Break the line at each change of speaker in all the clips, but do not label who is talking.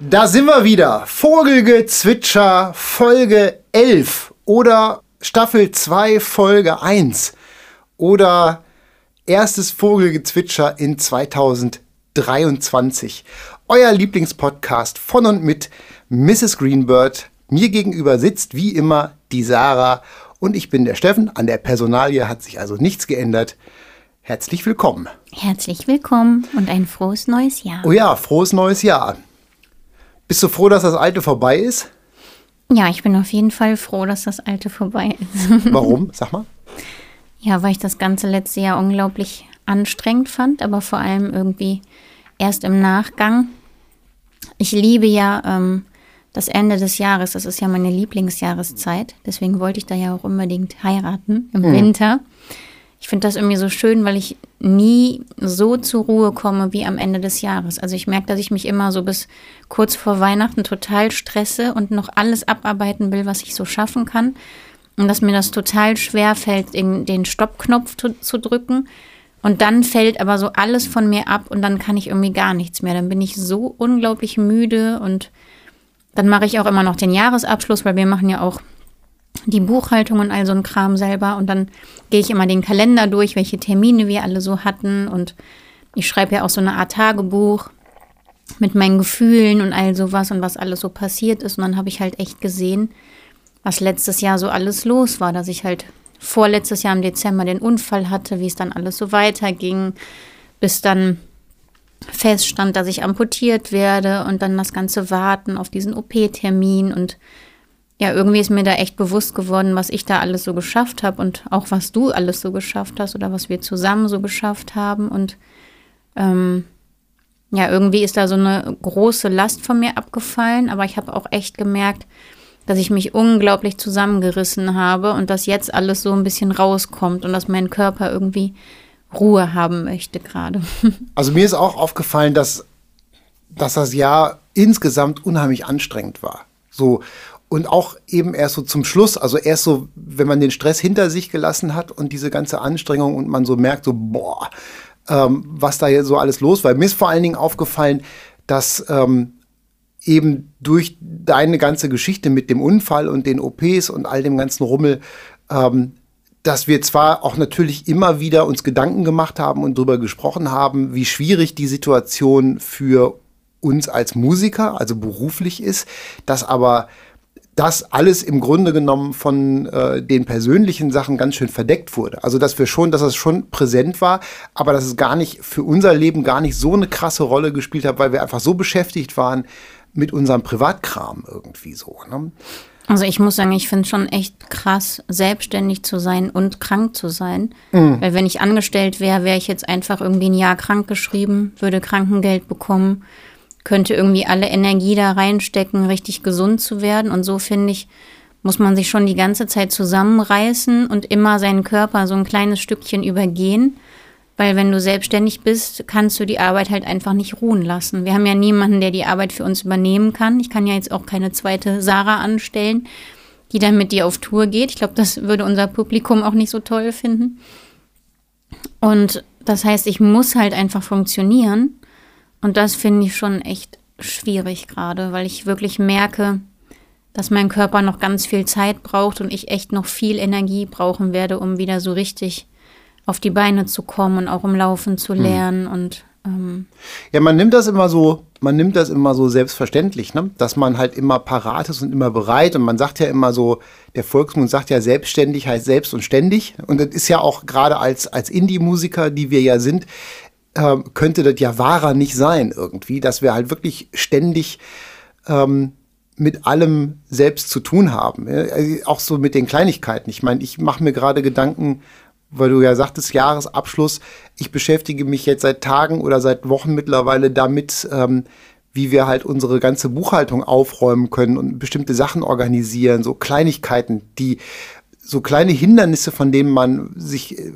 Da sind wir wieder. Vogelgezwitscher Folge 11 oder Staffel 2 Folge 1 oder erstes Vogelgezwitscher in 2023. Euer Lieblingspodcast von und mit Mrs. Greenbird. Mir gegenüber sitzt wie immer die Sarah und ich bin der Steffen. An der Personalie hat sich also nichts geändert. Herzlich willkommen.
Herzlich willkommen und ein frohes neues Jahr.
Oh ja, frohes neues Jahr. Bist du froh, dass das alte vorbei ist?
Ja, ich bin auf jeden Fall froh, dass das alte vorbei ist.
Warum? Sag mal.
Ja, weil ich das ganze letzte Jahr unglaublich anstrengend fand, aber vor allem irgendwie erst im Nachgang. Ich liebe ja ähm, das Ende des Jahres, das ist ja meine Lieblingsjahreszeit. Deswegen wollte ich da ja auch unbedingt heiraten im hm. Winter. Ich finde das irgendwie so schön, weil ich nie so zur Ruhe komme wie am Ende des Jahres. Also ich merke, dass ich mich immer so bis kurz vor Weihnachten total stresse und noch alles abarbeiten will, was ich so schaffen kann. Und dass mir das total schwer fällt, den Stoppknopf zu, zu drücken. Und dann fällt aber so alles von mir ab und dann kann ich irgendwie gar nichts mehr. Dann bin ich so unglaublich müde und dann mache ich auch immer noch den Jahresabschluss, weil wir machen ja auch die Buchhaltung und all so ein Kram selber. Und dann gehe ich immer den Kalender durch, welche Termine wir alle so hatten. Und ich schreibe ja auch so eine Art Tagebuch mit meinen Gefühlen und all sowas und was alles so passiert ist. Und dann habe ich halt echt gesehen, was letztes Jahr so alles los war, dass ich halt vorletztes Jahr im Dezember den Unfall hatte, wie es dann alles so weiterging, bis dann feststand, dass ich amputiert werde und dann das ganze Warten auf diesen OP-Termin und ja, irgendwie ist mir da echt bewusst geworden, was ich da alles so geschafft habe und auch was du alles so geschafft hast oder was wir zusammen so geschafft haben. Und ähm, ja, irgendwie ist da so eine große Last von mir abgefallen, aber ich habe auch echt gemerkt, dass ich mich unglaublich zusammengerissen habe und dass jetzt alles so ein bisschen rauskommt und dass mein Körper irgendwie Ruhe haben möchte gerade.
Also mir ist auch aufgefallen, dass, dass das Jahr insgesamt unheimlich anstrengend war. So, und auch eben erst so zum Schluss, also erst so, wenn man den Stress hinter sich gelassen hat und diese ganze Anstrengung und man so merkt, so, boah, ähm, was da jetzt so alles los war. Mir ist vor allen Dingen aufgefallen, dass ähm, eben durch deine ganze Geschichte mit dem Unfall und den OPs und all dem ganzen Rummel, ähm, dass wir zwar auch natürlich immer wieder uns Gedanken gemacht haben und darüber gesprochen haben, wie schwierig die Situation für uns als Musiker, also beruflich ist, dass aber das alles im Grunde genommen von äh, den persönlichen Sachen ganz schön verdeckt wurde. Also dass wir schon, dass es schon präsent war, aber dass es gar nicht für unser Leben gar nicht so eine krasse Rolle gespielt hat, weil wir einfach so beschäftigt waren mit unserem Privatkram irgendwie so. Ne?
Also ich muss sagen, ich finde es schon echt krass, selbstständig zu sein und krank zu sein. Mhm. Weil wenn ich angestellt wäre, wäre ich jetzt einfach irgendwie ein Jahr krank geschrieben, würde Krankengeld bekommen könnte irgendwie alle Energie da reinstecken, richtig gesund zu werden. Und so finde ich, muss man sich schon die ganze Zeit zusammenreißen und immer seinen Körper so ein kleines Stückchen übergehen. Weil wenn du selbstständig bist, kannst du die Arbeit halt einfach nicht ruhen lassen. Wir haben ja niemanden, der die Arbeit für uns übernehmen kann. Ich kann ja jetzt auch keine zweite Sarah anstellen, die dann mit dir auf Tour geht. Ich glaube, das würde unser Publikum auch nicht so toll finden. Und das heißt, ich muss halt einfach funktionieren. Und das finde ich schon echt schwierig gerade, weil ich wirklich merke, dass mein Körper noch ganz viel Zeit braucht und ich echt noch viel Energie brauchen werde, um wieder so richtig auf die Beine zu kommen und auch um Laufen zu hm. lernen mhm. und ähm
ja, man nimmt das immer so, man nimmt das immer so selbstverständlich, ne? dass man halt immer parat ist und immer bereit und man sagt ja immer so, der Volksmund sagt ja selbstständig heißt selbst und ständig und das ist ja auch gerade als als Indie-Musiker, die wir ja sind, ähm, könnte das ja wahrer nicht sein irgendwie, dass wir halt wirklich ständig ähm, mit allem selbst zu tun haben. Also auch so mit den Kleinigkeiten. Ich meine, ich mache mir gerade Gedanken, weil du ja sagtest, Jahresabschluss. Ich beschäftige mich jetzt seit Tagen oder seit Wochen mittlerweile damit, ähm, wie wir halt unsere ganze Buchhaltung aufräumen können und bestimmte Sachen organisieren, so Kleinigkeiten, die so kleine Hindernisse, von denen man sich äh,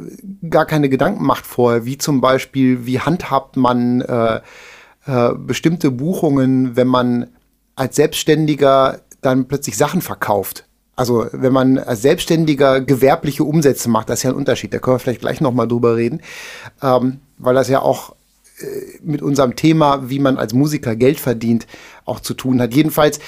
gar keine Gedanken macht vorher, wie zum Beispiel, wie handhabt man äh, äh, bestimmte Buchungen, wenn man als Selbstständiger dann plötzlich Sachen verkauft. Also wenn man als Selbstständiger gewerbliche Umsätze macht, das ist ja ein Unterschied. Da können wir vielleicht gleich noch mal drüber reden, ähm, weil das ja auch äh, mit unserem Thema, wie man als Musiker Geld verdient, auch zu tun hat. Jedenfalls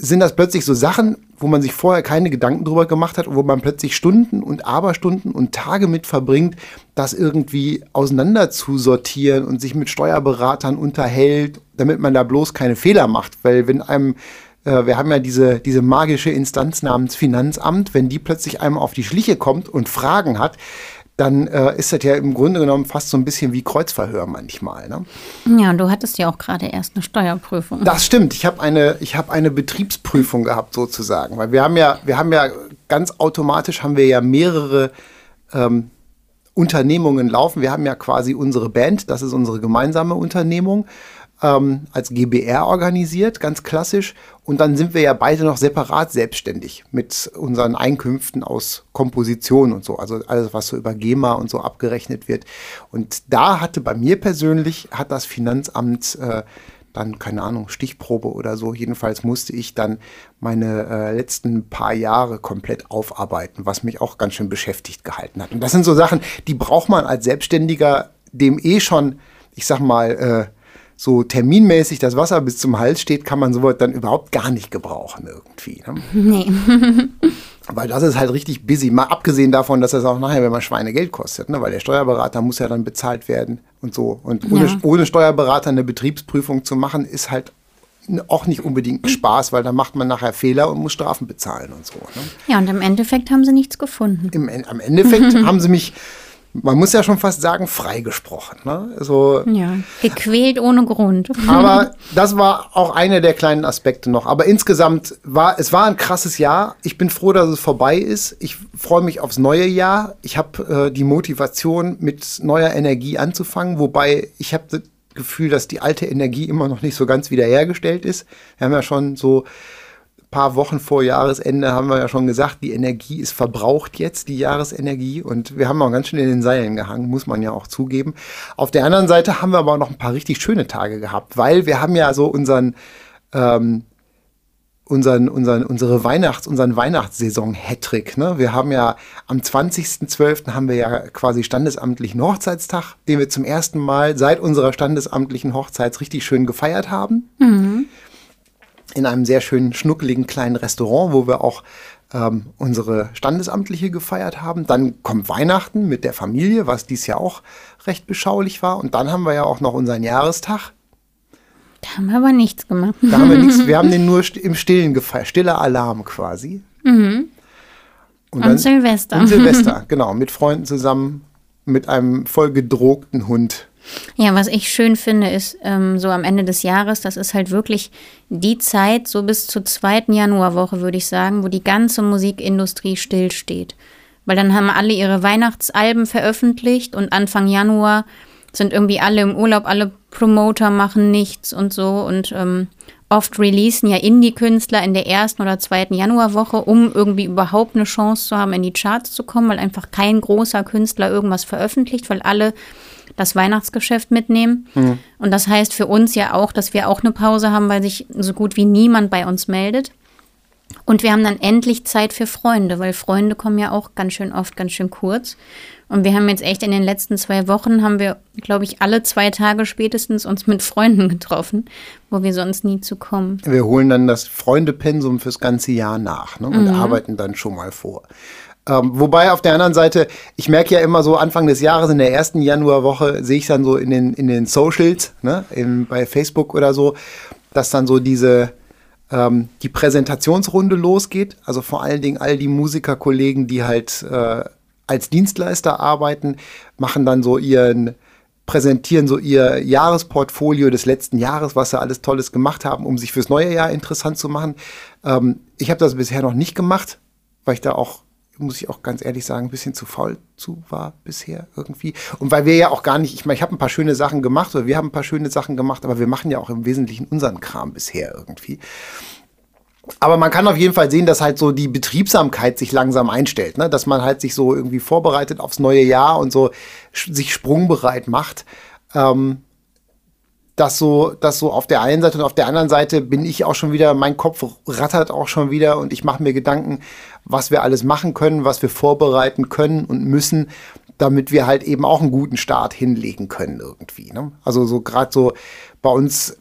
sind das plötzlich so Sachen, wo man sich vorher keine Gedanken drüber gemacht hat und wo man plötzlich Stunden und Aberstunden und Tage mit verbringt, das irgendwie auseinander zu sortieren und sich mit Steuerberatern unterhält, damit man da bloß keine Fehler macht. Weil wenn einem äh, wir haben ja diese, diese magische Instanz namens Finanzamt, wenn die plötzlich einem auf die Schliche kommt und Fragen hat, dann äh, ist das ja im Grunde genommen fast so ein bisschen wie Kreuzverhör manchmal. Ne?
Ja, und du hattest ja auch gerade erst eine Steuerprüfung.
Das stimmt. Ich habe eine, ich habe eine Betriebsprüfung gehabt sozusagen, weil wir haben ja, wir haben ja ganz automatisch haben wir ja mehrere ähm, Unternehmungen laufen. Wir haben ja quasi unsere Band, das ist unsere gemeinsame Unternehmung ähm, als GBR organisiert, ganz klassisch. Und dann sind wir ja beide noch separat selbstständig mit unseren Einkünften aus Komposition und so. Also alles, was so über GEMA und so abgerechnet wird. Und da hatte bei mir persönlich, hat das Finanzamt äh, dann, keine Ahnung, Stichprobe oder so. Jedenfalls musste ich dann meine äh, letzten paar Jahre komplett aufarbeiten, was mich auch ganz schön beschäftigt gehalten hat. Und das sind so Sachen, die braucht man als Selbstständiger, dem eh schon, ich sag mal, äh, so terminmäßig das Wasser bis zum Hals steht, kann man sowas dann überhaupt gar nicht gebrauchen irgendwie. Ne? Nee. weil das ist halt richtig busy. Mal abgesehen davon, dass das auch nachher, wenn man Schweinegeld kostet, ne? weil der Steuerberater muss ja dann bezahlt werden und so. Und ohne, ja. ohne Steuerberater eine Betriebsprüfung zu machen, ist halt auch nicht unbedingt ein Spaß, weil dann macht man nachher Fehler und muss Strafen bezahlen und so. Ne?
Ja, und im Endeffekt haben sie nichts gefunden.
Im, am Endeffekt haben sie mich man muss ja schon fast sagen, freigesprochen. Ne?
Also, ja, gequält ohne Grund.
Aber das war auch einer der kleinen Aspekte noch. Aber insgesamt war es war ein krasses Jahr. Ich bin froh, dass es vorbei ist. Ich freue mich aufs neue Jahr. Ich habe äh, die Motivation, mit neuer Energie anzufangen, wobei ich habe das Gefühl, dass die alte Energie immer noch nicht so ganz wiederhergestellt ist. Wir haben ja schon so paar Wochen vor Jahresende haben wir ja schon gesagt, die Energie ist verbraucht jetzt, die Jahresenergie. Und wir haben auch ganz schön in den Seilen gehangen, muss man ja auch zugeben. Auf der anderen Seite haben wir aber auch noch ein paar richtig schöne Tage gehabt, weil wir haben ja so unseren, ähm, unseren, unseren, unsere Weihnachts-, unseren Weihnachtssaison-Hattrick. Ne? Wir haben ja am 20.12. haben wir ja quasi standesamtlichen Hochzeitstag, den wir zum ersten Mal seit unserer standesamtlichen Hochzeit richtig schön gefeiert haben. Mhm in einem sehr schönen, schnuckeligen kleinen Restaurant, wo wir auch ähm, unsere Standesamtliche gefeiert haben. Dann kommt Weihnachten mit der Familie, was dies Jahr auch recht beschaulich war. Und dann haben wir ja auch noch unseren Jahrestag.
Da haben wir aber nichts gemacht.
Da haben wir nichts, wir haben den nur im Stillen gefeiert, stiller Alarm quasi. Mhm.
Und, und Silvester.
Und Silvester, genau, mit Freunden zusammen, mit einem voll gedrogten Hund
ja, was ich schön finde, ist ähm, so am Ende des Jahres, das ist halt wirklich die Zeit, so bis zur zweiten Januarwoche, würde ich sagen, wo die ganze Musikindustrie stillsteht. Weil dann haben alle ihre Weihnachtsalben veröffentlicht und Anfang Januar sind irgendwie alle im Urlaub, alle Promoter machen nichts und so und ähm, oft releasen ja Indie-Künstler in der ersten oder zweiten Januarwoche, um irgendwie überhaupt eine Chance zu haben, in die Charts zu kommen, weil einfach kein großer Künstler irgendwas veröffentlicht, weil alle das Weihnachtsgeschäft mitnehmen. Mhm. Und das heißt für uns ja auch, dass wir auch eine Pause haben, weil sich so gut wie niemand bei uns meldet. Und wir haben dann endlich Zeit für Freunde, weil Freunde kommen ja auch ganz schön oft, ganz schön kurz. Und wir haben jetzt echt in den letzten zwei Wochen, haben wir, glaube ich, alle zwei Tage spätestens uns mit Freunden getroffen, wo wir sonst nie zu kommen.
Wir holen dann das Freundepensum fürs ganze Jahr nach ne, und mhm. arbeiten dann schon mal vor. Ähm, wobei auf der anderen Seite, ich merke ja immer so Anfang des Jahres, in der ersten Januarwoche, sehe ich dann so in den, in den Socials, ne, in, bei Facebook oder so, dass dann so diese, ähm, die Präsentationsrunde losgeht. Also vor allen Dingen all die Musikerkollegen, die halt äh, als Dienstleister arbeiten, machen dann so ihren, präsentieren so ihr Jahresportfolio des letzten Jahres, was sie alles Tolles gemacht haben, um sich fürs neue Jahr interessant zu machen. Ähm, ich habe das bisher noch nicht gemacht, weil ich da auch muss ich auch ganz ehrlich sagen, ein bisschen zu faul zu war bisher irgendwie. Und weil wir ja auch gar nicht, ich meine, ich habe ein paar schöne Sachen gemacht oder wir haben ein paar schöne Sachen gemacht, aber wir machen ja auch im Wesentlichen unseren Kram bisher irgendwie. Aber man kann auf jeden Fall sehen, dass halt so die Betriebsamkeit sich langsam einstellt, ne? dass man halt sich so irgendwie vorbereitet aufs neue Jahr und so sich sprungbereit macht. Ähm, das so, das so auf der einen Seite und auf der anderen Seite bin ich auch schon wieder, mein Kopf rattert auch schon wieder und ich mache mir Gedanken, was wir alles machen können, was wir vorbereiten können und müssen, damit wir halt eben auch einen guten Start hinlegen können irgendwie. Ne? Also so gerade so bei uns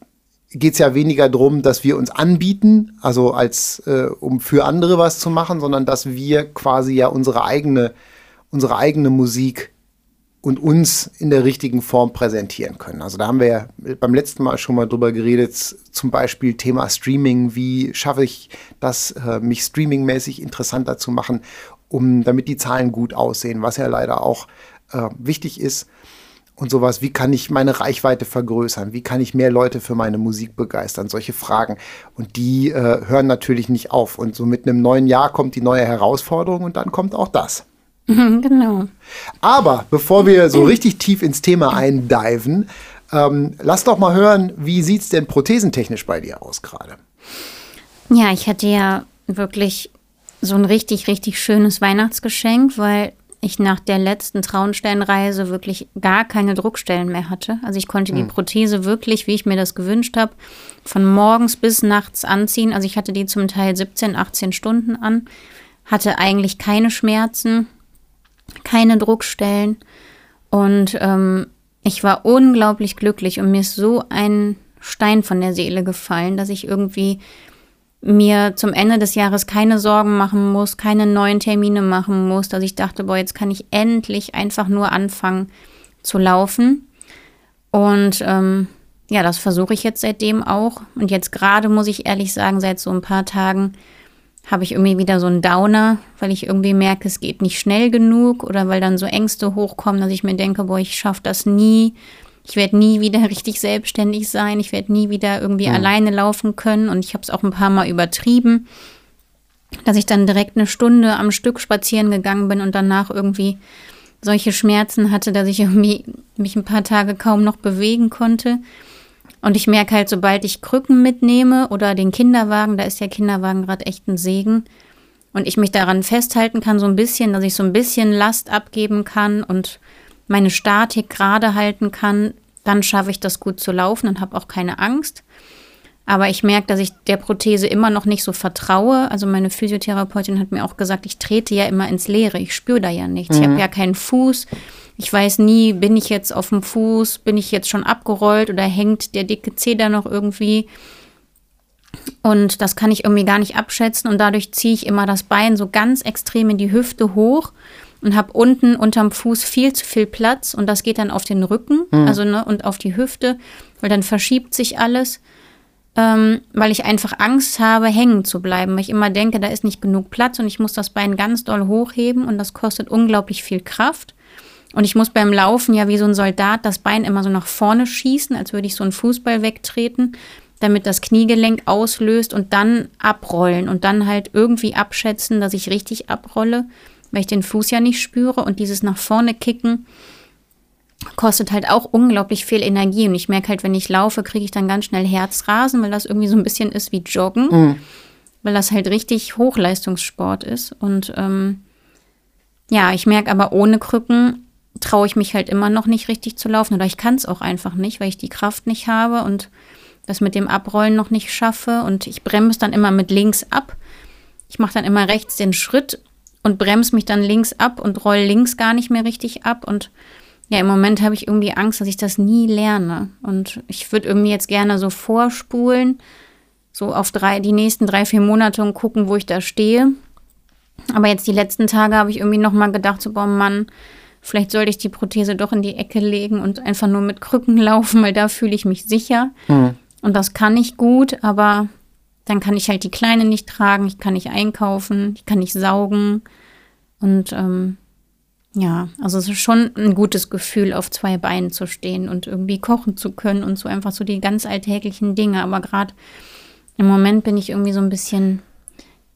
geht es ja weniger darum, dass wir uns anbieten, also als äh, um für andere was zu machen, sondern dass wir quasi ja unsere eigene, unsere eigene Musik und uns in der richtigen Form präsentieren können. Also da haben wir ja beim letzten Mal schon mal drüber geredet, zum Beispiel Thema Streaming, wie schaffe ich das, äh, mich streamingmäßig interessanter zu machen, um damit die Zahlen gut aussehen, was ja leider auch äh, wichtig ist und sowas. Wie kann ich meine Reichweite vergrößern? Wie kann ich mehr Leute für meine Musik begeistern? Solche Fragen. Und die äh, hören natürlich nicht auf. Und so mit einem neuen Jahr kommt die neue Herausforderung und dann kommt auch das.
Genau.
Aber bevor wir so richtig tief ins Thema eindiven, ähm, lass doch mal hören, wie sieht es denn prothesentechnisch bei dir aus gerade?
Ja, ich hatte ja wirklich so ein richtig, richtig schönes Weihnachtsgeschenk, weil ich nach der letzten Traunsteinreise wirklich gar keine Druckstellen mehr hatte. Also ich konnte die hm. Prothese wirklich, wie ich mir das gewünscht habe, von morgens bis nachts anziehen. Also ich hatte die zum Teil 17, 18 Stunden an, hatte eigentlich keine Schmerzen, keine Druckstellen und ähm, ich war unglaublich glücklich und mir ist so ein Stein von der Seele gefallen, dass ich irgendwie mir zum Ende des Jahres keine Sorgen machen muss, keine neuen Termine machen muss, dass ich dachte, boah, jetzt kann ich endlich einfach nur anfangen zu laufen. Und ähm, ja, das versuche ich jetzt seitdem auch. Und jetzt gerade muss ich ehrlich sagen, seit so ein paar Tagen habe ich irgendwie wieder so einen Downer, weil ich irgendwie merke, es geht nicht schnell genug oder weil dann so Ängste hochkommen, dass ich mir denke, boah, ich schaffe das nie ich werde nie wieder richtig selbstständig sein, ich werde nie wieder irgendwie mhm. alleine laufen können und ich habe es auch ein paar Mal übertrieben, dass ich dann direkt eine Stunde am Stück spazieren gegangen bin und danach irgendwie solche Schmerzen hatte, dass ich irgendwie mich ein paar Tage kaum noch bewegen konnte. Und ich merke halt, sobald ich Krücken mitnehme oder den Kinderwagen, da ist der Kinderwagen gerade echt ein Segen, und ich mich daran festhalten kann, so ein bisschen, dass ich so ein bisschen Last abgeben kann und meine Statik gerade halten kann, dann schaffe ich das gut zu laufen und habe auch keine Angst. Aber ich merke, dass ich der Prothese immer noch nicht so vertraue. Also meine Physiotherapeutin hat mir auch gesagt, ich trete ja immer ins Leere. Ich spüre da ja nichts. Mhm. Ich habe ja keinen Fuß. Ich weiß nie, bin ich jetzt auf dem Fuß, bin ich jetzt schon abgerollt oder hängt der dicke Zeh da noch irgendwie. Und das kann ich irgendwie gar nicht abschätzen. Und dadurch ziehe ich immer das Bein so ganz extrem in die Hüfte hoch und habe unten unterm Fuß viel zu viel Platz und das geht dann auf den Rücken, mhm. also ne, und auf die Hüfte, weil dann verschiebt sich alles, ähm, weil ich einfach Angst habe, hängen zu bleiben, weil ich immer denke, da ist nicht genug Platz und ich muss das Bein ganz doll hochheben und das kostet unglaublich viel Kraft. Und ich muss beim Laufen ja wie so ein Soldat das Bein immer so nach vorne schießen, als würde ich so einen Fußball wegtreten, damit das Kniegelenk auslöst und dann abrollen und dann halt irgendwie abschätzen, dass ich richtig abrolle weil ich den Fuß ja nicht spüre und dieses nach vorne kicken kostet halt auch unglaublich viel Energie und ich merke halt, wenn ich laufe, kriege ich dann ganz schnell Herzrasen, weil das irgendwie so ein bisschen ist wie Joggen, mhm. weil das halt richtig Hochleistungssport ist und ähm, ja, ich merke aber ohne Krücken traue ich mich halt immer noch nicht richtig zu laufen oder ich kann es auch einfach nicht, weil ich die Kraft nicht habe und das mit dem Abrollen noch nicht schaffe und ich bremse dann immer mit links ab. Ich mache dann immer rechts den Schritt und bremse mich dann links ab und roll links gar nicht mehr richtig ab. Und ja, im Moment habe ich irgendwie Angst, dass ich das nie lerne. Und ich würde irgendwie jetzt gerne so vorspulen, so auf drei, die nächsten drei, vier Monate und gucken, wo ich da stehe. Aber jetzt die letzten Tage habe ich irgendwie nochmal gedacht, so, boah, Mann, vielleicht sollte ich die Prothese doch in die Ecke legen und einfach nur mit Krücken laufen, weil da fühle ich mich sicher. Mhm. Und das kann ich gut, aber dann kann ich halt die Kleine nicht tragen, ich kann nicht einkaufen, ich kann nicht saugen. Und ähm, ja, also es ist schon ein gutes Gefühl, auf zwei Beinen zu stehen und irgendwie kochen zu können und so einfach so die ganz alltäglichen Dinge. Aber gerade im Moment bin ich irgendwie so ein bisschen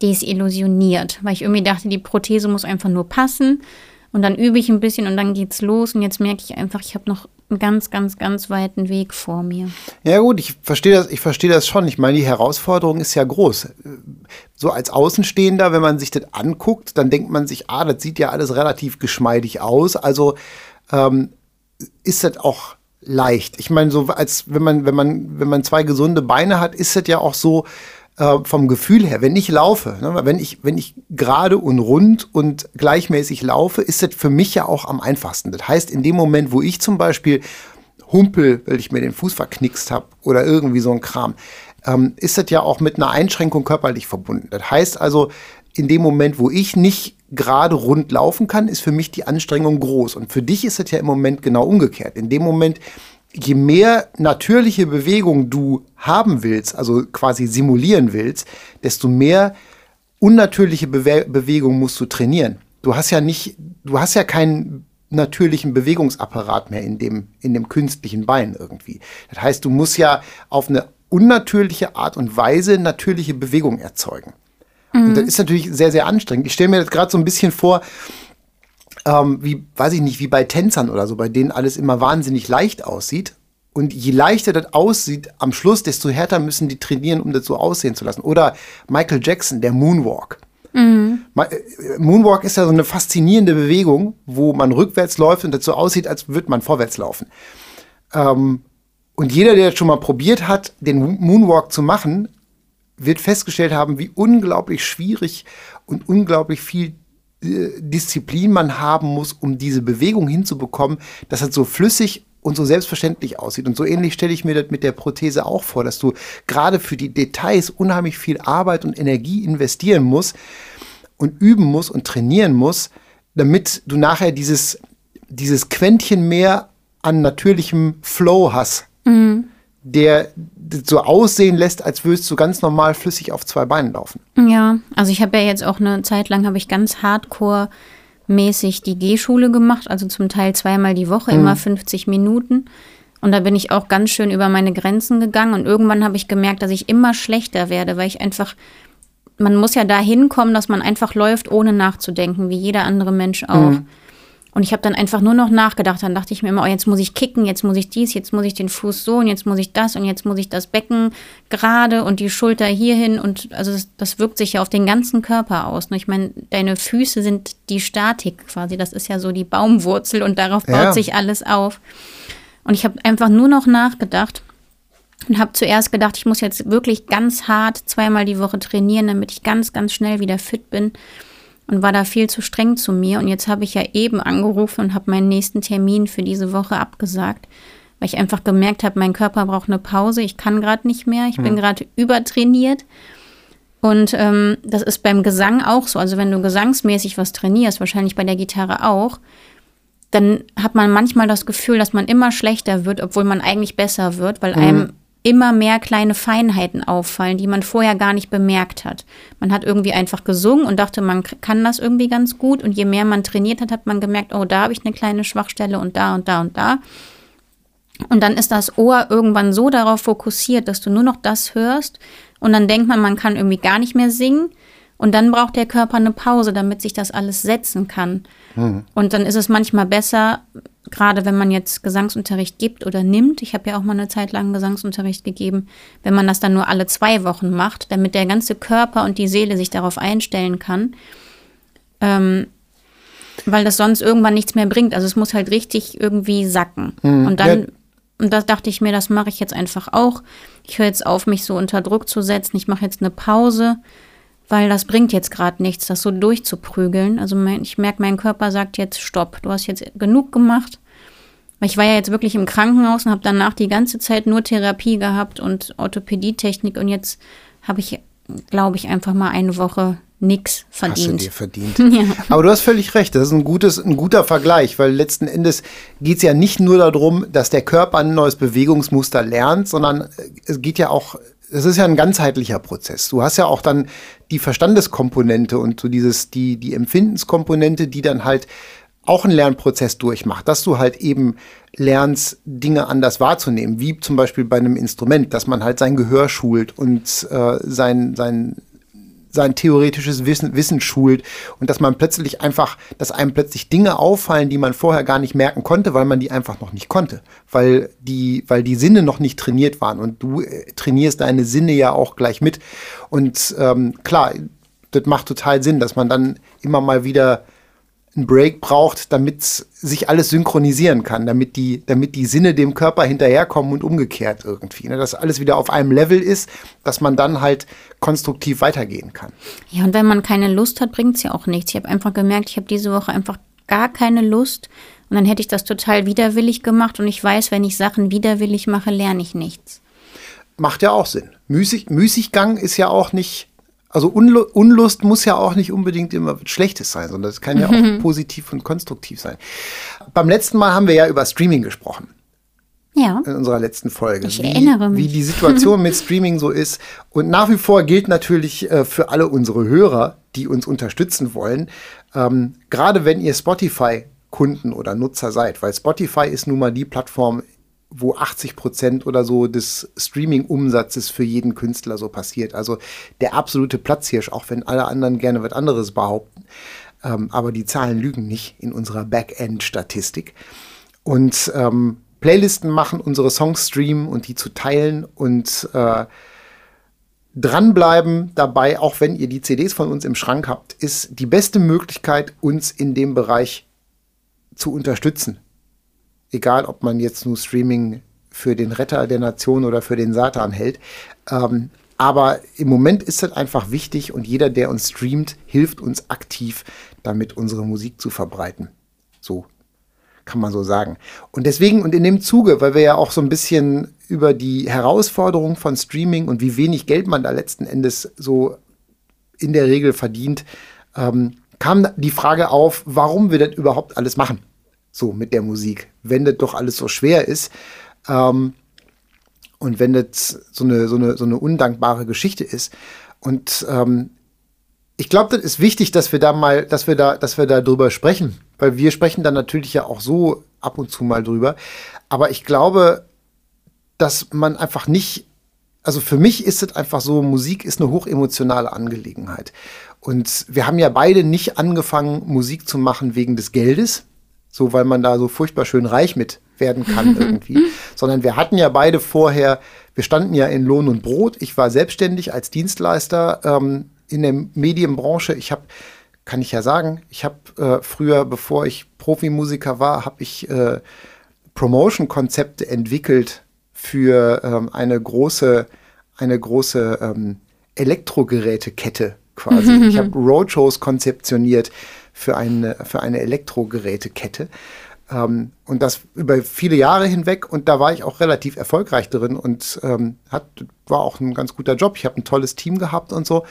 desillusioniert, weil ich irgendwie dachte, die Prothese muss einfach nur passen. Und dann übe ich ein bisschen und dann geht's los. Und jetzt merke ich einfach, ich habe noch einen ganz, ganz, ganz weiten Weg vor mir.
Ja gut, ich verstehe das, ich verstehe das schon. Ich meine, die Herausforderung ist ja groß. So als Außenstehender, wenn man sich das anguckt, dann denkt man sich, ah, das sieht ja alles relativ geschmeidig aus. Also ähm, ist das auch leicht. Ich meine, so als wenn man, wenn man, wenn man zwei gesunde Beine hat, ist das ja auch so, äh, vom Gefühl her, wenn ich laufe, ne, wenn ich, wenn ich gerade und rund und gleichmäßig laufe, ist das für mich ja auch am einfachsten. Das heißt, in dem Moment, wo ich zum Beispiel humpel, weil ich mir den Fuß verknickst habe oder irgendwie so ein Kram, ähm, ist das ja auch mit einer Einschränkung körperlich verbunden. Das heißt also, in dem Moment, wo ich nicht gerade rund laufen kann, ist für mich die Anstrengung groß. Und für dich ist das ja im Moment genau umgekehrt. In dem Moment, je mehr natürliche Bewegung du haben willst, also quasi simulieren willst, desto mehr unnatürliche Bewe Bewegung musst du trainieren. Du hast ja nicht, du hast ja keinen natürlichen Bewegungsapparat mehr in dem, in dem künstlichen Bein irgendwie. Das heißt, du musst ja auf eine unnatürliche Art und Weise natürliche Bewegung erzeugen. Mhm. Und das ist natürlich sehr, sehr anstrengend. Ich stelle mir das gerade so ein bisschen vor, ähm, wie, weiß ich nicht, wie bei Tänzern oder so, bei denen alles immer wahnsinnig leicht aussieht. Und je leichter das aussieht am Schluss, desto härter müssen die trainieren, um das so aussehen zu lassen. Oder Michael Jackson, der Moonwalk. Mhm. Äh, Moonwalk ist ja so eine faszinierende Bewegung, wo man rückwärts läuft und das so aussieht, als würde man vorwärts laufen. Ähm, und jeder, der schon mal probiert hat, den Moonwalk zu machen, wird festgestellt haben, wie unglaublich schwierig und unglaublich viel Disziplin man haben muss, um diese Bewegung hinzubekommen, dass es so flüssig und so selbstverständlich aussieht. Und so ähnlich stelle ich mir das mit der Prothese auch vor, dass du gerade für die Details unheimlich viel Arbeit und Energie investieren musst und üben musst und trainieren musst, damit du nachher dieses, dieses Quäntchen mehr an natürlichem Flow hast. Mhm der so aussehen lässt, als würdest du ganz normal flüssig auf zwei Beinen laufen.
Ja, also ich habe ja jetzt auch eine Zeit lang habe ich ganz hardcore mäßig die G-Schule gemacht, also zum Teil zweimal die Woche, mhm. immer 50 Minuten. Und da bin ich auch ganz schön über meine Grenzen gegangen und irgendwann habe ich gemerkt, dass ich immer schlechter werde, weil ich einfach man muss ja dahin kommen, dass man einfach läuft, ohne nachzudenken, wie jeder andere Mensch auch. Mhm. Und ich habe dann einfach nur noch nachgedacht. Dann dachte ich mir immer, oh, jetzt muss ich kicken, jetzt muss ich dies, jetzt muss ich den Fuß so und jetzt muss ich das und jetzt muss ich das Becken gerade und die Schulter hierhin. Und also das, das wirkt sich ja auf den ganzen Körper aus. Ne? Ich meine, deine Füße sind die Statik quasi. Das ist ja so die Baumwurzel und darauf baut ja. sich alles auf. Und ich habe einfach nur noch nachgedacht und habe zuerst gedacht, ich muss jetzt wirklich ganz hart zweimal die Woche trainieren, damit ich ganz, ganz schnell wieder fit bin und war da viel zu streng zu mir. Und jetzt habe ich ja eben angerufen und habe meinen nächsten Termin für diese Woche abgesagt, weil ich einfach gemerkt habe, mein Körper braucht eine Pause. Ich kann gerade nicht mehr. Ich hm. bin gerade übertrainiert. Und ähm, das ist beim Gesang auch so. Also wenn du gesangsmäßig was trainierst, wahrscheinlich bei der Gitarre auch, dann hat man manchmal das Gefühl, dass man immer schlechter wird, obwohl man eigentlich besser wird, weil mhm. einem immer mehr kleine Feinheiten auffallen, die man vorher gar nicht bemerkt hat. Man hat irgendwie einfach gesungen und dachte, man kann das irgendwie ganz gut. Und je mehr man trainiert hat, hat man gemerkt, oh, da habe ich eine kleine Schwachstelle und da und da und da. Und dann ist das Ohr irgendwann so darauf fokussiert, dass du nur noch das hörst. Und dann denkt man, man kann irgendwie gar nicht mehr singen. Und dann braucht der Körper eine Pause, damit sich das alles setzen kann. Mhm. Und dann ist es manchmal besser, gerade wenn man jetzt Gesangsunterricht gibt oder nimmt, ich habe ja auch mal eine Zeit lang Gesangsunterricht gegeben, wenn man das dann nur alle zwei Wochen macht, damit der ganze Körper und die Seele sich darauf einstellen kann, ähm, weil das sonst irgendwann nichts mehr bringt. Also es muss halt richtig irgendwie sacken. Hm, und dann, ja. und das dachte ich mir, das mache ich jetzt einfach auch. Ich höre jetzt auf, mich so unter Druck zu setzen. Ich mache jetzt eine Pause weil das bringt jetzt gerade nichts, das so durchzuprügeln. Also mein, ich merke, mein Körper sagt jetzt Stopp, du hast jetzt genug gemacht. Weil ich war ja jetzt wirklich im Krankenhaus und habe danach die ganze Zeit nur Therapie gehabt und Orthopädietechnik und jetzt habe ich, glaube ich, einfach mal eine Woche nix verdient.
Hast du dir verdient. ja. Aber du hast völlig recht, das ist ein, gutes, ein guter Vergleich, weil letzten Endes geht es ja nicht nur darum, dass der Körper ein neues Bewegungsmuster lernt, sondern es geht ja auch es ist ja ein ganzheitlicher Prozess. Du hast ja auch dann die Verstandeskomponente und so dieses, die, die Empfindenskomponente, die dann halt auch einen Lernprozess durchmacht, dass du halt eben lernst, Dinge anders wahrzunehmen, wie zum Beispiel bei einem Instrument, dass man halt sein Gehör schult und äh, sein, sein, sein theoretisches Wissen, Wissen schult und dass man plötzlich einfach, dass einem plötzlich Dinge auffallen, die man vorher gar nicht merken konnte, weil man die einfach noch nicht konnte, weil die, weil die Sinne noch nicht trainiert waren. Und du äh, trainierst deine Sinne ja auch gleich mit. Und ähm, klar, das macht total Sinn, dass man dann immer mal wieder einen Break braucht, damit sich alles synchronisieren kann, damit die, damit die Sinne dem Körper hinterherkommen und umgekehrt irgendwie. Ne? Dass alles wieder auf einem Level ist, dass man dann halt konstruktiv weitergehen kann.
Ja, und wenn man keine Lust hat, bringt es ja auch nichts. Ich habe einfach gemerkt, ich habe diese Woche einfach gar keine Lust und dann hätte ich das total widerwillig gemacht und ich weiß, wenn ich Sachen widerwillig mache, lerne ich nichts.
Macht ja auch Sinn. Müßig, Müßiggang ist ja auch nicht also Unlu Unlust muss ja auch nicht unbedingt immer Schlechtes sein, sondern es kann ja auch positiv und konstruktiv sein. Beim letzten Mal haben wir ja über Streaming gesprochen.
Ja.
In unserer letzten Folge.
Ich wie, erinnere mich.
Wie die Situation mit Streaming so ist. Und nach wie vor gilt natürlich äh, für alle unsere Hörer, die uns unterstützen wollen, ähm, gerade wenn ihr Spotify-Kunden oder Nutzer seid, weil Spotify ist nun mal die Plattform, wo 80 Prozent oder so des Streaming-Umsatzes für jeden Künstler so passiert. Also der absolute Platzhirsch, auch wenn alle anderen gerne was anderes behaupten. Ähm, aber die Zahlen lügen nicht in unserer Backend-Statistik. Und ähm, Playlisten machen, unsere Songs streamen und die zu teilen und äh, dranbleiben dabei, auch wenn ihr die CDs von uns im Schrank habt, ist die beste Möglichkeit, uns in dem Bereich zu unterstützen egal ob man jetzt nur Streaming für den Retter der Nation oder für den Satan hält. Ähm, aber im Moment ist es einfach wichtig und jeder, der uns streamt, hilft uns aktiv, damit unsere Musik zu verbreiten. So kann man so sagen. Und deswegen und in dem Zuge, weil wir ja auch so ein bisschen über die Herausforderung von Streaming und wie wenig Geld man da letzten Endes so in der Regel verdient, ähm, kam die Frage auf, warum wir das überhaupt alles machen so mit der Musik, wenn das doch alles so schwer ist. Ähm, und wenn das so eine, so, eine, so eine undankbare Geschichte ist. Und ähm, ich glaube, das ist wichtig, dass wir da mal, dass wir da, dass wir da drüber sprechen. Weil wir sprechen dann natürlich ja auch so ab und zu mal drüber. Aber ich glaube, dass man einfach nicht, also für mich ist es einfach so, Musik ist eine hochemotionale Angelegenheit. Und wir haben ja beide nicht angefangen, Musik zu machen wegen des Geldes, so weil man da so furchtbar schön reich mit werden kann irgendwie, sondern wir hatten ja beide vorher, wir standen ja in Lohn und Brot. Ich war selbstständig als Dienstleister ähm, in der Medienbranche. Ich habe, kann ich ja sagen, ich habe äh, früher, bevor ich Profimusiker war, habe ich äh, Promotion-Konzepte entwickelt für ähm, eine große, eine große ähm, Elektrogerätekette quasi. ich habe Roadshows konzeptioniert für eine, für eine Elektrogerätekette. Ähm, und das über viele Jahre hinweg. Und da war ich auch relativ erfolgreich drin und ähm, hat, war auch ein ganz guter Job. Ich habe ein tolles Team gehabt und so.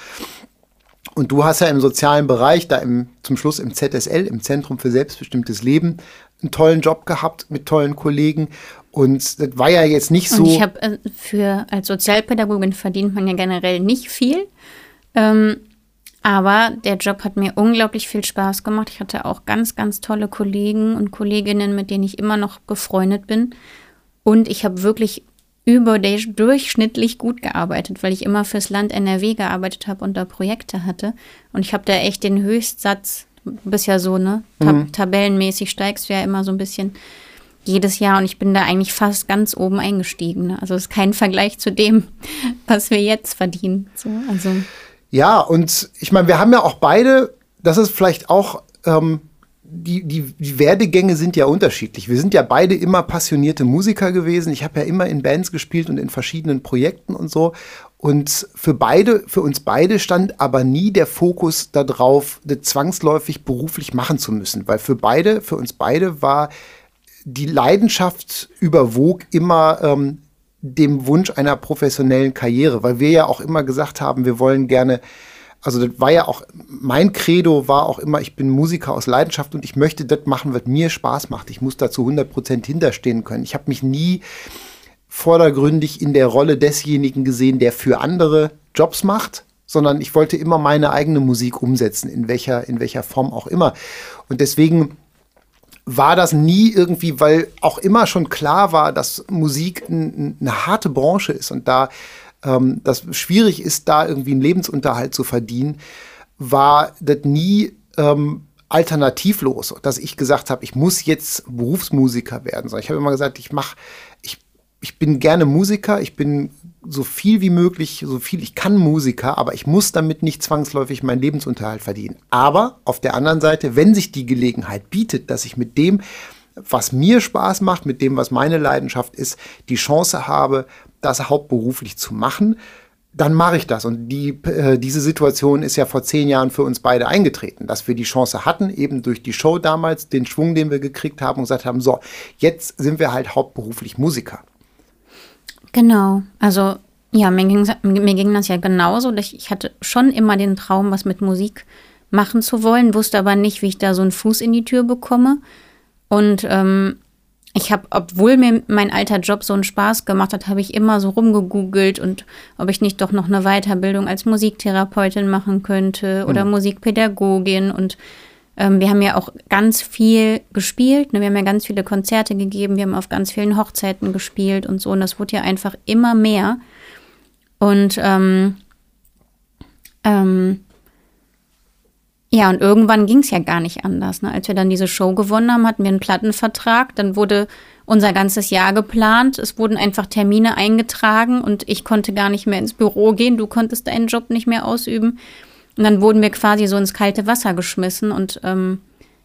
Und du hast ja im sozialen Bereich, da im, zum Schluss im ZSL, im Zentrum für selbstbestimmtes Leben, einen tollen Job gehabt mit tollen Kollegen. Und das war ja jetzt nicht so.
Und ich habe äh, für als Sozialpädagogin verdient man ja generell nicht viel. Ähm, aber der Job hat mir unglaublich viel Spaß gemacht. Ich hatte auch ganz, ganz tolle Kollegen und Kolleginnen, mit denen ich immer noch befreundet bin. Und ich habe wirklich überdurchschnittlich gut gearbeitet, weil ich immer fürs Land NRW gearbeitet habe und da Projekte hatte. Und ich habe da echt den Höchstsatz, du bist ja so, ne? Tab mhm. Tabellenmäßig steigst du ja immer so ein bisschen jedes Jahr und ich bin da eigentlich fast ganz oben eingestiegen. Ne? Also es ist kein Vergleich zu dem, was wir jetzt verdienen. So, also.
Ja, und ich meine, wir haben ja auch beide, das ist vielleicht auch, ähm, die, die, die Werdegänge sind ja unterschiedlich. Wir sind ja beide immer passionierte Musiker gewesen. Ich habe ja immer in Bands gespielt und in verschiedenen Projekten und so. Und für beide, für uns beide stand aber nie der Fokus darauf, das zwangsläufig beruflich machen zu müssen. Weil für beide, für uns beide war die Leidenschaft überwog immer ähm, dem Wunsch einer professionellen Karriere, weil wir ja auch immer gesagt haben, wir wollen gerne, also das war ja auch, mein Credo war auch immer, ich bin Musiker aus Leidenschaft und ich möchte das machen, was mir Spaß macht. Ich muss dazu 100% hinterstehen können. Ich habe mich nie vordergründig in der Rolle desjenigen gesehen, der für andere Jobs macht, sondern ich wollte immer meine eigene Musik umsetzen, in welcher, in welcher Form auch immer. Und deswegen war das nie irgendwie, weil auch immer schon klar war, dass Musik eine harte Branche ist und da ähm, das schwierig ist, da irgendwie einen Lebensunterhalt zu verdienen, war das nie ähm, alternativlos, dass ich gesagt habe, ich muss jetzt Berufsmusiker werden. Ich habe immer gesagt, ich mache, ich, ich bin gerne Musiker, ich bin so viel wie möglich, so viel ich kann Musiker, aber ich muss damit nicht zwangsläufig meinen Lebensunterhalt verdienen. Aber auf der anderen Seite, wenn sich die Gelegenheit bietet, dass ich mit dem, was mir Spaß macht, mit dem, was meine Leidenschaft ist, die Chance habe, das hauptberuflich zu machen, dann mache ich das. Und die, äh, diese Situation ist ja vor zehn Jahren für uns beide eingetreten, dass wir die Chance hatten, eben durch die Show damals, den Schwung, den wir gekriegt haben und gesagt haben, so, jetzt sind wir halt hauptberuflich Musiker.
Genau, also ja, mir ging, mir ging das ja genauso. Ich hatte schon immer den Traum, was mit Musik machen zu wollen, wusste aber nicht, wie ich da so einen Fuß in die Tür bekomme. Und ähm, ich habe, obwohl mir mein alter Job so einen Spaß gemacht hat, habe ich immer so rumgegoogelt und ob ich nicht doch noch eine Weiterbildung als Musiktherapeutin machen könnte oder mhm. Musikpädagogin. Und ähm, wir haben ja auch ganz viel gespielt. Ne? Wir haben ja ganz viele Konzerte gegeben, wir haben auf ganz vielen Hochzeiten gespielt und so. Und das wurde ja einfach immer mehr. Und ähm, ähm, ja, und irgendwann ging es ja gar nicht anders. Ne? Als wir dann diese Show gewonnen haben, hatten wir einen Plattenvertrag. Dann wurde unser ganzes Jahr geplant. Es wurden einfach Termine eingetragen und ich konnte gar nicht mehr ins Büro gehen. Du konntest deinen Job nicht mehr ausüben. Und dann wurden wir quasi so ins kalte Wasser geschmissen. Und ähm,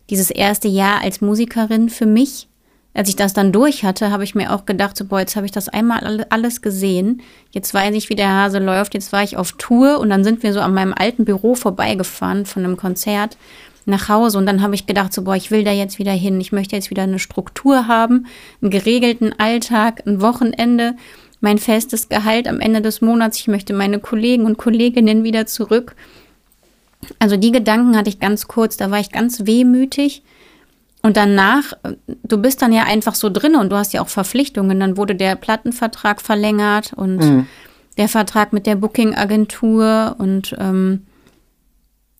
dieses erste Jahr als Musikerin für mich als ich das dann durch hatte, habe ich mir auch gedacht, so, boah, jetzt habe ich das einmal alles gesehen. Jetzt weiß ich, wie der Hase läuft. Jetzt war ich auf Tour und dann sind wir so an meinem alten Büro vorbeigefahren von einem Konzert nach Hause und dann habe ich gedacht, so, boah, ich will da jetzt wieder hin. Ich möchte jetzt wieder eine Struktur haben, einen geregelten Alltag, ein Wochenende, mein festes Gehalt am Ende des Monats. Ich möchte meine Kollegen und Kolleginnen wieder zurück. Also die Gedanken hatte ich ganz kurz, da war ich ganz wehmütig und danach, du bist dann ja einfach so drin und du hast ja auch Verpflichtungen. Dann wurde der Plattenvertrag verlängert und mhm. der Vertrag mit der Booking-Agentur und ähm,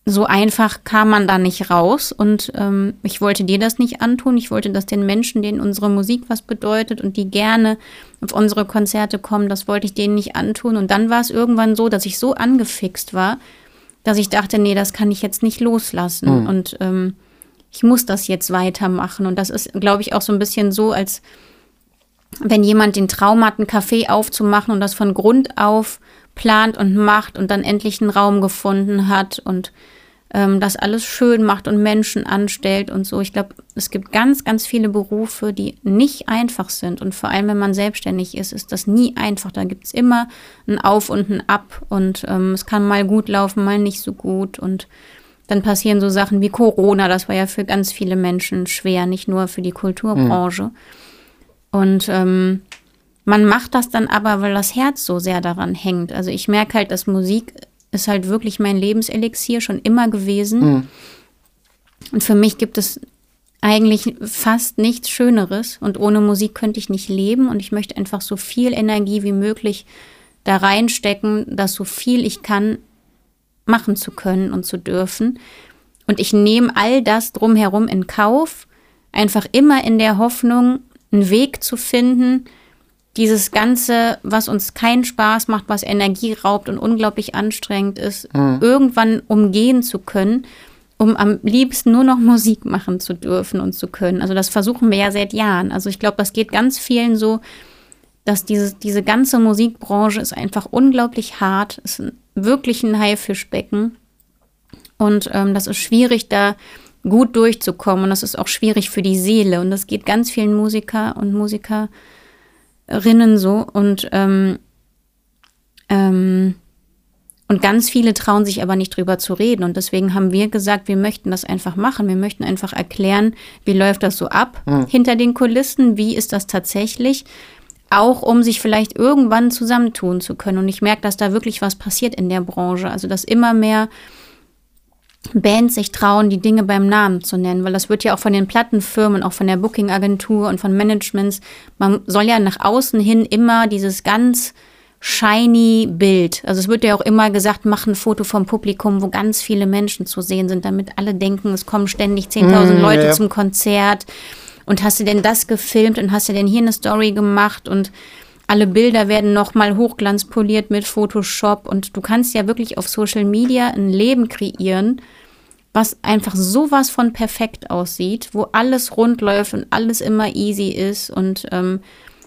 so einfach kam man da nicht raus. Und ähm, ich wollte dir das nicht antun. Ich wollte, dass den Menschen, denen unsere Musik was bedeutet und die gerne auf unsere Konzerte kommen, das wollte ich denen nicht antun. Und dann war es irgendwann so, dass ich so angefixt war, dass ich dachte, nee, das kann ich jetzt nicht loslassen. Mhm. Und ähm, ich muss das jetzt weitermachen. Und das ist, glaube ich, auch so ein bisschen so, als wenn jemand den Traum hat, einen Café aufzumachen und das von Grund auf plant und macht und dann endlich einen Raum gefunden hat und ähm, das alles schön macht und Menschen anstellt und so. Ich glaube, es gibt ganz, ganz viele Berufe, die nicht einfach sind. Und vor allem, wenn man selbstständig ist, ist das nie einfach. Da gibt es immer ein Auf und ein Ab und ähm, es kann mal gut laufen, mal nicht so gut. Und dann passieren so Sachen wie Corona, das war ja für ganz viele Menschen schwer, nicht nur für die Kulturbranche. Mhm. Und ähm, man macht das dann aber, weil das Herz so sehr daran hängt. Also ich merke halt, dass Musik ist halt wirklich mein Lebenselixier schon immer gewesen. Mhm. Und für mich gibt es eigentlich fast nichts Schöneres. Und ohne Musik könnte ich nicht leben. Und ich möchte einfach so viel Energie wie möglich da reinstecken, dass so viel ich kann machen zu können und zu dürfen. Und ich nehme all das drumherum in Kauf, einfach immer in der Hoffnung, einen Weg zu finden, dieses Ganze, was uns keinen Spaß macht, was Energie raubt und unglaublich anstrengend ist, mhm. irgendwann umgehen zu können, um am liebsten nur noch Musik machen zu dürfen und zu können. Also das versuchen wir ja seit Jahren. Also ich glaube, das geht ganz vielen so, dass dieses, diese ganze Musikbranche ist einfach unglaublich hart, ist wirklich ein Haifischbecken. Und ähm, das ist schwierig, da gut durchzukommen. Und das ist auch schwierig für die Seele. Und das geht ganz vielen Musiker und Musikerinnen so. Und, ähm, ähm, und ganz viele trauen sich aber nicht drüber zu reden. Und deswegen haben wir gesagt, wir möchten das einfach machen. Wir möchten einfach erklären, wie läuft das so ab mhm. hinter den Kulissen, wie ist das tatsächlich auch um sich vielleicht irgendwann zusammentun zu können. Und ich merke, dass da wirklich was passiert in der Branche. Also, dass immer mehr Bands sich trauen, die Dinge beim Namen zu nennen, weil das wird ja auch von den Plattenfirmen, auch von der Booking-Agentur und von Managements, man soll ja nach außen hin immer dieses ganz shiny Bild. Also es wird ja auch immer gesagt, mach ein Foto vom Publikum, wo ganz viele Menschen zu sehen sind, damit alle denken, es kommen ständig 10.000 mm, Leute ja. zum Konzert und hast du denn das gefilmt und hast du denn hier eine Story gemacht und alle Bilder werden nochmal hochglanzpoliert mit Photoshop und du kannst ja wirklich auf Social Media ein Leben kreieren, was einfach sowas von perfekt aussieht, wo alles rund läuft und alles immer easy ist und ähm,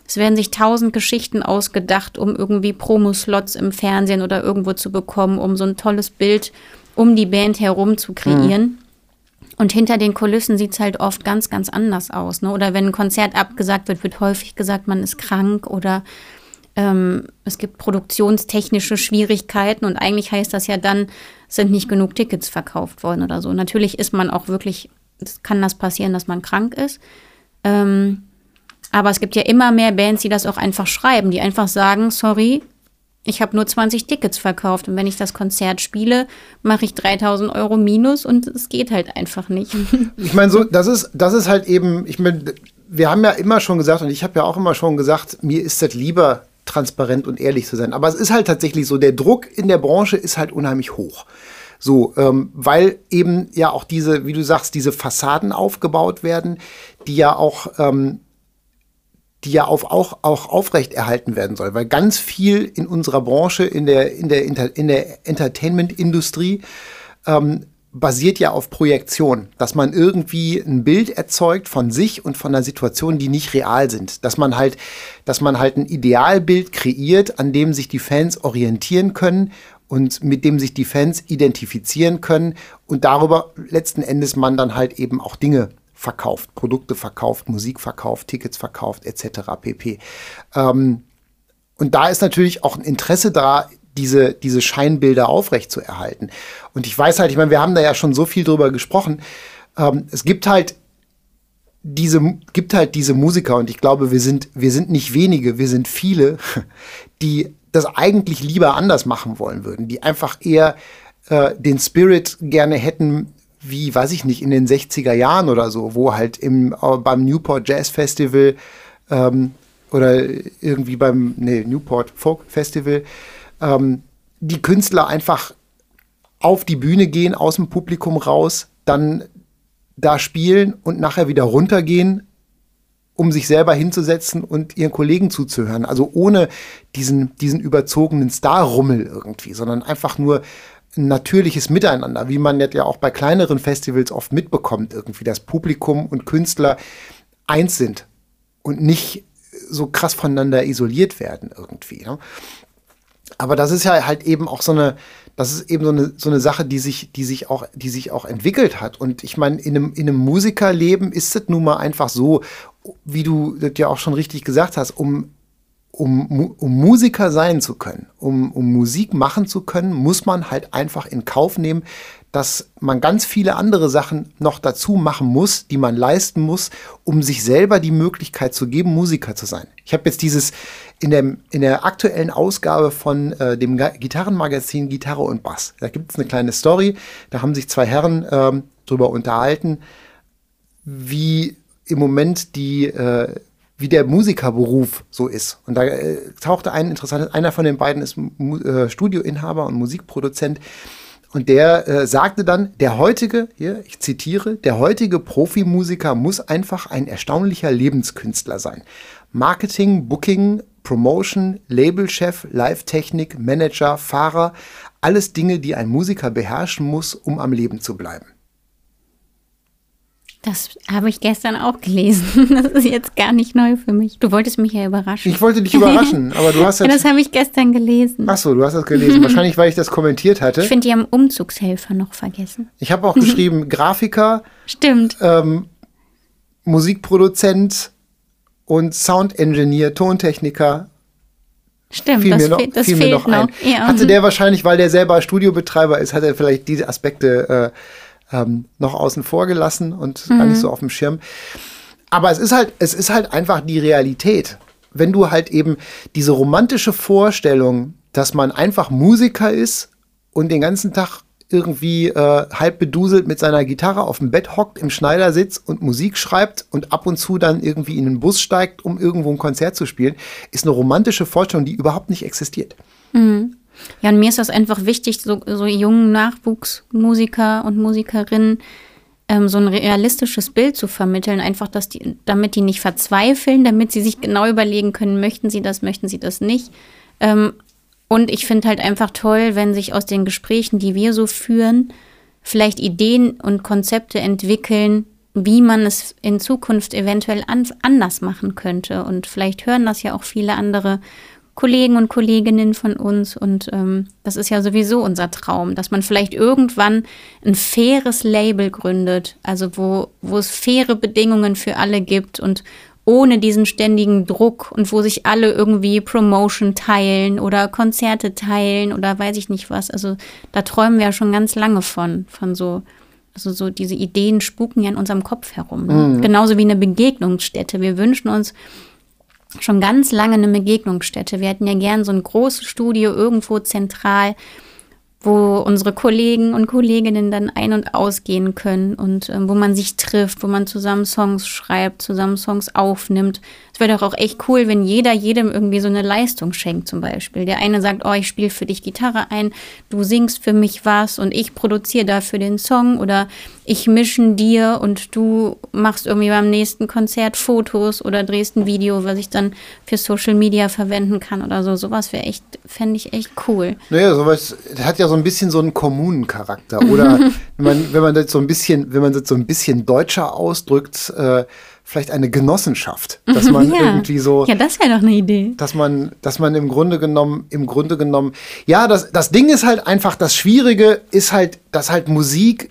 Es werden sich tausend Geschichten ausgedacht, um irgendwie Promoslots im Fernsehen oder irgendwo zu bekommen, um so ein tolles Bild um die Band herum zu kreieren. Mhm. Und hinter den Kulissen sieht es halt oft ganz, ganz anders aus. Ne? Oder wenn ein Konzert abgesagt wird, wird häufig gesagt, man ist krank oder ähm, es gibt produktionstechnische Schwierigkeiten. Und eigentlich heißt das ja dann, sind nicht genug Tickets verkauft worden oder so. Natürlich ist man auch wirklich, kann das passieren, dass man krank ist. Ähm, aber es gibt ja immer mehr Bands, die das auch einfach schreiben, die einfach sagen, sorry, ich habe nur 20 Tickets verkauft und wenn ich das Konzert spiele, mache ich 3000 Euro minus und es geht halt einfach nicht.
Ich meine, so, das ist, das ist halt eben, ich meine, wir haben ja immer schon gesagt und ich habe ja auch immer schon gesagt, mir ist das lieber transparent und ehrlich zu sein. Aber es ist halt tatsächlich so, der Druck in der Branche ist halt unheimlich hoch. So, ähm, weil eben ja auch diese, wie du sagst, diese Fassaden aufgebaut werden, die ja auch ähm, die ja auf, auch, auch aufrechterhalten werden soll, weil ganz viel in unserer Branche, in der, in der, in der Entertainment-Industrie, ähm, basiert ja auf Projektion, dass man irgendwie ein Bild erzeugt von sich und von einer Situation, die nicht real sind, dass man halt, dass man halt ein Idealbild kreiert, an dem sich die Fans orientieren können und mit dem sich die Fans identifizieren können. Und darüber letzten Endes man dann halt eben auch Dinge verkauft, Produkte verkauft, Musik verkauft, Tickets verkauft, etc. pp. Ähm, und da ist natürlich auch ein Interesse da, diese, diese Scheinbilder aufrechtzuerhalten. Und ich weiß halt, ich meine, wir haben da ja schon so viel drüber gesprochen. Ähm, es gibt halt diese, gibt halt diese Musiker und ich glaube, wir sind, wir sind nicht wenige, wir sind viele, die das eigentlich lieber anders machen wollen würden, die einfach eher äh, den Spirit gerne hätten, wie, weiß ich nicht, in den 60er Jahren oder so, wo halt im, äh, beim Newport Jazz Festival ähm, oder irgendwie beim nee, Newport Folk Festival ähm, die Künstler einfach auf die Bühne gehen, aus dem Publikum raus, dann da spielen und nachher wieder runtergehen, um sich selber hinzusetzen und ihren Kollegen zuzuhören. Also ohne diesen, diesen überzogenen Star-Rummel irgendwie, sondern einfach nur natürliches Miteinander, wie man ja auch bei kleineren Festivals oft mitbekommt, irgendwie, dass Publikum und Künstler eins sind und nicht so krass voneinander isoliert werden irgendwie. Ne? Aber das ist ja halt eben auch so eine, das ist eben so eine, so eine Sache, die sich, die sich auch, die sich auch entwickelt hat. Und ich meine, in einem, in einem Musikerleben ist es nun mal einfach so, wie du das ja auch schon richtig gesagt hast, um um, um Musiker sein zu können, um, um Musik machen zu können, muss man halt einfach in Kauf nehmen, dass man ganz viele andere Sachen noch dazu machen muss, die man leisten muss, um sich selber die Möglichkeit zu geben, Musiker zu sein. Ich habe jetzt dieses in der, in der aktuellen Ausgabe von äh, dem Gitarrenmagazin Gitarre und Bass. Da gibt es eine kleine Story. Da haben sich zwei Herren ähm, drüber unterhalten, wie im Moment die äh, wie der Musikerberuf so ist. Und da äh, tauchte ein interessantes, einer von den beiden ist äh, Studioinhaber und Musikproduzent. Und der äh, sagte dann, der heutige, hier, ich zitiere, der heutige Profimusiker muss einfach ein erstaunlicher Lebenskünstler sein. Marketing, Booking, Promotion, Labelchef, Live-Technik, Manager, Fahrer, alles Dinge, die ein Musiker beherrschen muss, um am Leben zu bleiben.
Das habe ich gestern auch gelesen. Das ist jetzt gar nicht neu für mich. Du wolltest mich ja überraschen.
Ich wollte dich überraschen, aber du hast
ja. das habe ich gestern gelesen.
Ach so, du hast das gelesen. Wahrscheinlich, weil ich das kommentiert hatte.
Ich finde, die haben Umzugshelfer noch vergessen.
Ich habe auch geschrieben Grafiker.
Stimmt.
Ähm, Musikproduzent und Soundengineer, Tontechniker.
Stimmt, fiel das, mir noch, das fiel fehlt mir noch ein. Noch.
Ja. Hatte der wahrscheinlich, weil der selber Studiobetreiber ist, hat er vielleicht diese Aspekte äh, ähm, noch außen vor gelassen und mhm. gar nicht mhm. so auf dem Schirm. Aber es ist halt, es ist halt einfach die Realität. Wenn du halt eben diese romantische Vorstellung, dass man einfach Musiker ist und den ganzen Tag irgendwie äh, halb beduselt mit seiner Gitarre auf dem Bett hockt, im Schneidersitz und Musik schreibt und ab und zu dann irgendwie in den Bus steigt, um irgendwo ein Konzert zu spielen, ist eine romantische Vorstellung, die überhaupt nicht existiert.
Mhm. Ja, und mir ist das einfach wichtig, so, so jungen Nachwuchsmusiker und Musikerinnen ähm, so ein realistisches Bild zu vermitteln, einfach, dass die, damit die nicht verzweifeln, damit sie sich genau überlegen können, möchten sie das, möchten sie das nicht. Ähm, und ich finde halt einfach toll, wenn sich aus den Gesprächen, die wir so führen, vielleicht Ideen und Konzepte entwickeln, wie man es in Zukunft eventuell an, anders machen könnte. Und vielleicht hören das ja auch viele andere Kollegen und Kolleginnen von uns. Und ähm, das ist ja sowieso unser Traum, dass man vielleicht irgendwann ein faires Label gründet, also wo, wo es faire Bedingungen für alle gibt und ohne diesen ständigen Druck und wo sich alle irgendwie Promotion teilen oder Konzerte teilen oder weiß ich nicht was. Also da träumen wir ja schon ganz lange von, von so, also so diese Ideen spuken ja in unserem Kopf herum. Ne? Mhm. Genauso wie eine Begegnungsstätte. Wir wünschen uns schon ganz lange eine Begegnungsstätte. Wir hätten ja gern so ein großes Studio irgendwo zentral, wo unsere Kollegen und Kolleginnen dann ein- und ausgehen können und äh, wo man sich trifft, wo man zusammen Songs schreibt, zusammen Songs aufnimmt. Es wäre doch auch echt cool, wenn jeder jedem irgendwie so eine Leistung schenkt zum Beispiel. Der eine sagt, oh, ich spiele für dich Gitarre ein, du singst für mich was und ich produziere dafür den Song oder ich mischen dir und du machst irgendwie beim nächsten Konzert Fotos oder drehst ein Video, was ich dann für Social Media verwenden kann oder so. Sowas wäre echt, fände ich echt cool.
Naja, sowas hat ja so ein bisschen so einen Kommunencharakter. Oder wenn man, wenn man das so ein bisschen, wenn man das so ein bisschen deutscher ausdrückt, äh, vielleicht eine Genossenschaft, dass man ja. irgendwie so
ja das wäre doch eine Idee,
dass man dass man im Grunde genommen im Grunde genommen ja das das Ding ist halt einfach das Schwierige ist halt dass halt Musik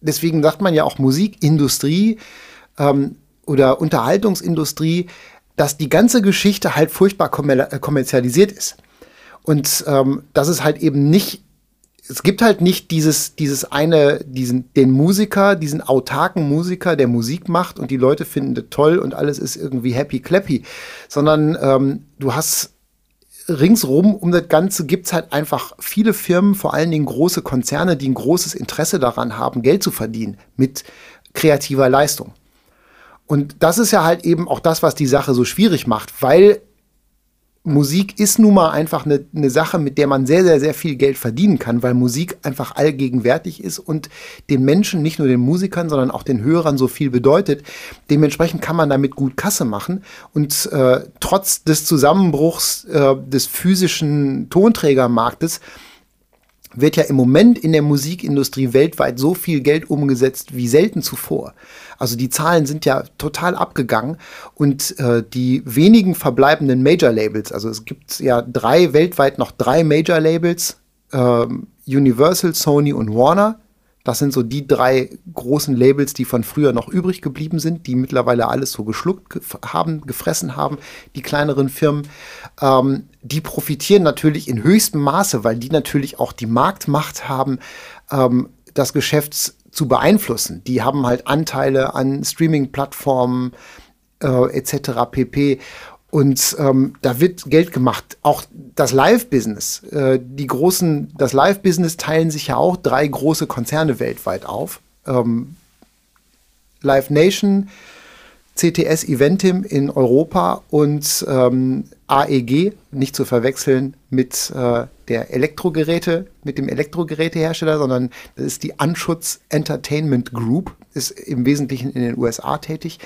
deswegen sagt man ja auch Musikindustrie ähm, oder Unterhaltungsindustrie, dass die ganze Geschichte halt furchtbar kommer äh, kommerzialisiert ist. Und ähm, dass es halt eben nicht, es gibt halt nicht dieses, dieses eine, diesen, den Musiker, diesen autarken Musiker, der Musik macht und die Leute finden das toll und alles ist irgendwie happy clappy, sondern ähm, du hast ringsrum um das Ganze gibt es halt einfach viele Firmen, vor allen Dingen große Konzerne, die ein großes Interesse daran haben, Geld zu verdienen mit kreativer Leistung. Und das ist ja halt eben auch das, was die Sache so schwierig macht, weil Musik ist nun mal einfach eine, eine Sache, mit der man sehr, sehr, sehr viel Geld verdienen kann, weil Musik einfach allgegenwärtig ist und den Menschen, nicht nur den Musikern, sondern auch den Hörern so viel bedeutet. Dementsprechend kann man damit gut Kasse machen. Und äh, trotz des Zusammenbruchs äh, des physischen Tonträgermarktes wird ja im Moment in der Musikindustrie weltweit so viel Geld umgesetzt wie selten zuvor. Also die Zahlen sind ja total abgegangen und äh, die wenigen verbleibenden Major-Labels, also es gibt ja drei, weltweit noch drei Major-Labels, äh, Universal, Sony und Warner. Das sind so die drei großen Labels, die von früher noch übrig geblieben sind, die mittlerweile alles so geschluckt haben, gefressen haben, die kleineren Firmen. Ähm, die profitieren natürlich in höchstem Maße, weil die natürlich auch die Marktmacht haben, ähm, das Geschäft zu beeinflussen. Die haben halt Anteile an Streaming-Plattformen äh, etc. pp. Und ähm, da wird Geld gemacht. Auch das Live-Business. Äh, die großen, das Live-Business teilen sich ja auch drei große Konzerne weltweit auf. Ähm, Live Nation, CTS Eventim in Europa und ähm, AEG, nicht zu verwechseln mit äh, der Elektrogeräte, mit dem Elektrogerätehersteller, sondern das ist die Anschutz Entertainment Group, ist im Wesentlichen in den USA tätig.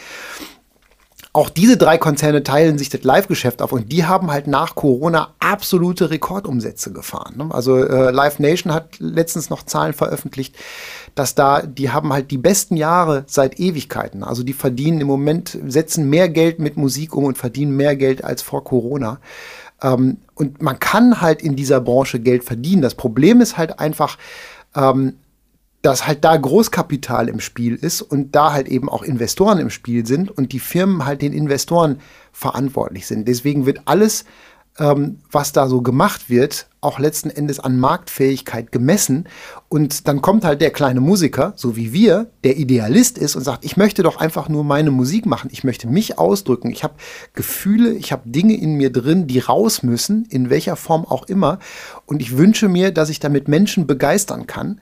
Auch diese drei Konzerne teilen sich das Live-Geschäft auf und die haben halt nach Corona absolute Rekordumsätze gefahren. Ne? Also äh, Live Nation hat letztens noch Zahlen veröffentlicht, dass da, die haben halt die besten Jahre seit Ewigkeiten. Also die verdienen im Moment, setzen mehr Geld mit Musik um und verdienen mehr Geld als vor Corona. Ähm, und man kann halt in dieser Branche Geld verdienen. Das Problem ist halt einfach, ähm, dass halt da Großkapital im Spiel ist und da halt eben auch Investoren im Spiel sind und die Firmen halt den Investoren verantwortlich sind. Deswegen wird alles, ähm, was da so gemacht wird, auch letzten Endes an Marktfähigkeit gemessen. Und dann kommt halt der kleine Musiker, so wie wir, der Idealist ist und sagt, ich möchte doch einfach nur meine Musik machen, ich möchte mich ausdrücken, ich habe Gefühle, ich habe Dinge in mir drin, die raus müssen, in welcher Form auch immer. Und ich wünsche mir, dass ich damit Menschen begeistern kann.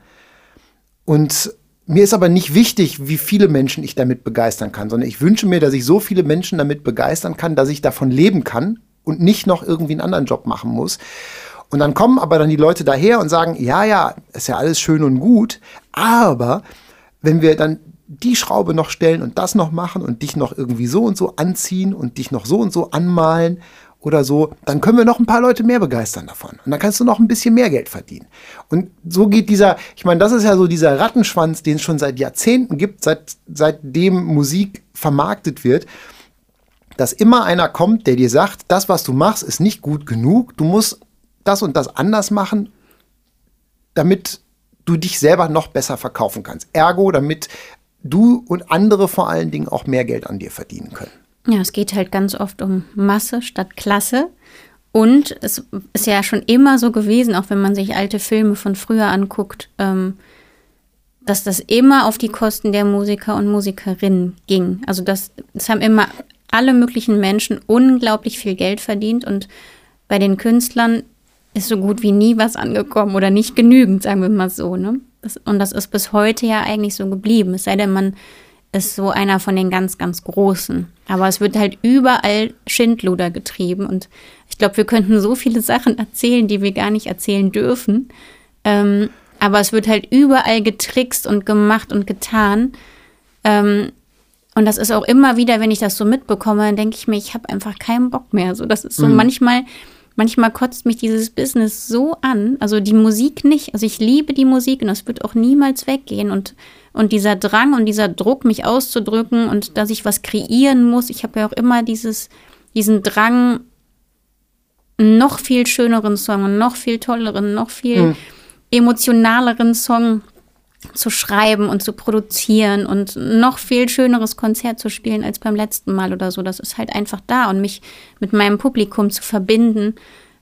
Und mir ist aber nicht wichtig, wie viele Menschen ich damit begeistern kann, sondern ich wünsche mir, dass ich so viele Menschen damit begeistern kann, dass ich davon leben kann und nicht noch irgendwie einen anderen Job machen muss. Und dann kommen aber dann die Leute daher und sagen, ja, ja, ist ja alles schön und gut, aber wenn wir dann die Schraube noch stellen und das noch machen und dich noch irgendwie so und so anziehen und dich noch so und so anmalen oder so, dann können wir noch ein paar Leute mehr begeistern davon. Und dann kannst du noch ein bisschen mehr Geld verdienen. Und so geht dieser, ich meine, das ist ja so dieser Rattenschwanz, den es schon seit Jahrzehnten gibt, seit, seitdem Musik vermarktet wird, dass immer einer kommt, der dir sagt, das, was du machst, ist nicht gut genug, du musst das und das anders machen, damit du dich selber noch besser verkaufen kannst. Ergo, damit du und andere vor allen Dingen auch mehr Geld an dir verdienen können.
Ja, es geht halt ganz oft um Masse statt Klasse. Und es ist ja schon immer so gewesen, auch wenn man sich alte Filme von früher anguckt, ähm, dass das immer auf die Kosten der Musiker und Musikerinnen ging. Also das, das haben immer alle möglichen Menschen unglaublich viel Geld verdient und bei den Künstlern ist so gut wie nie was angekommen oder nicht genügend, sagen wir mal so. Ne? Das, und das ist bis heute ja eigentlich so geblieben. Es sei denn, man ist so einer von den ganz, ganz Großen. Aber es wird halt überall Schindluder getrieben. Und ich glaube, wir könnten so viele Sachen erzählen, die wir gar nicht erzählen dürfen. Ähm, aber es wird halt überall getrickst und gemacht und getan. Ähm, und das ist auch immer wieder, wenn ich das so mitbekomme, dann denke ich mir, ich habe einfach keinen Bock mehr. So, das ist so mhm. manchmal, manchmal kotzt mich dieses Business so an. Also die Musik nicht. Also ich liebe die Musik und das wird auch niemals weggehen. Und und dieser Drang und dieser Druck, mich auszudrücken und dass ich was kreieren muss. Ich habe ja auch immer dieses, diesen Drang, noch viel schöneren Song, noch viel tolleren, noch viel mhm. emotionaleren Song zu schreiben und zu produzieren und noch viel schöneres Konzert zu spielen als beim letzten Mal oder so. Das ist halt einfach da und mich mit meinem Publikum zu verbinden.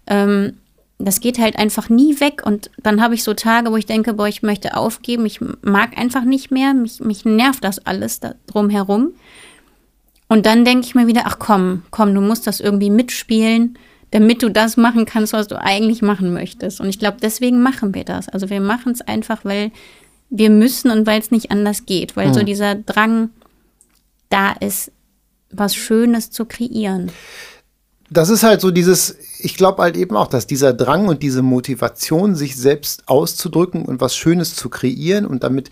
Ähm, das geht halt einfach nie weg. Und dann habe ich so Tage, wo ich denke, boah, ich möchte aufgeben, ich mag einfach nicht mehr, mich, mich nervt das alles da drumherum. Und dann denke ich mir wieder, ach komm, komm, du musst das irgendwie mitspielen, damit du das machen kannst, was du eigentlich machen möchtest. Und ich glaube, deswegen machen wir das. Also wir machen es einfach, weil wir müssen und weil es nicht anders geht, weil mhm. so dieser Drang da ist, was Schönes zu kreieren
das ist halt so dieses, ich glaube halt eben auch, dass dieser Drang und diese Motivation, sich selbst auszudrücken und was Schönes zu kreieren und damit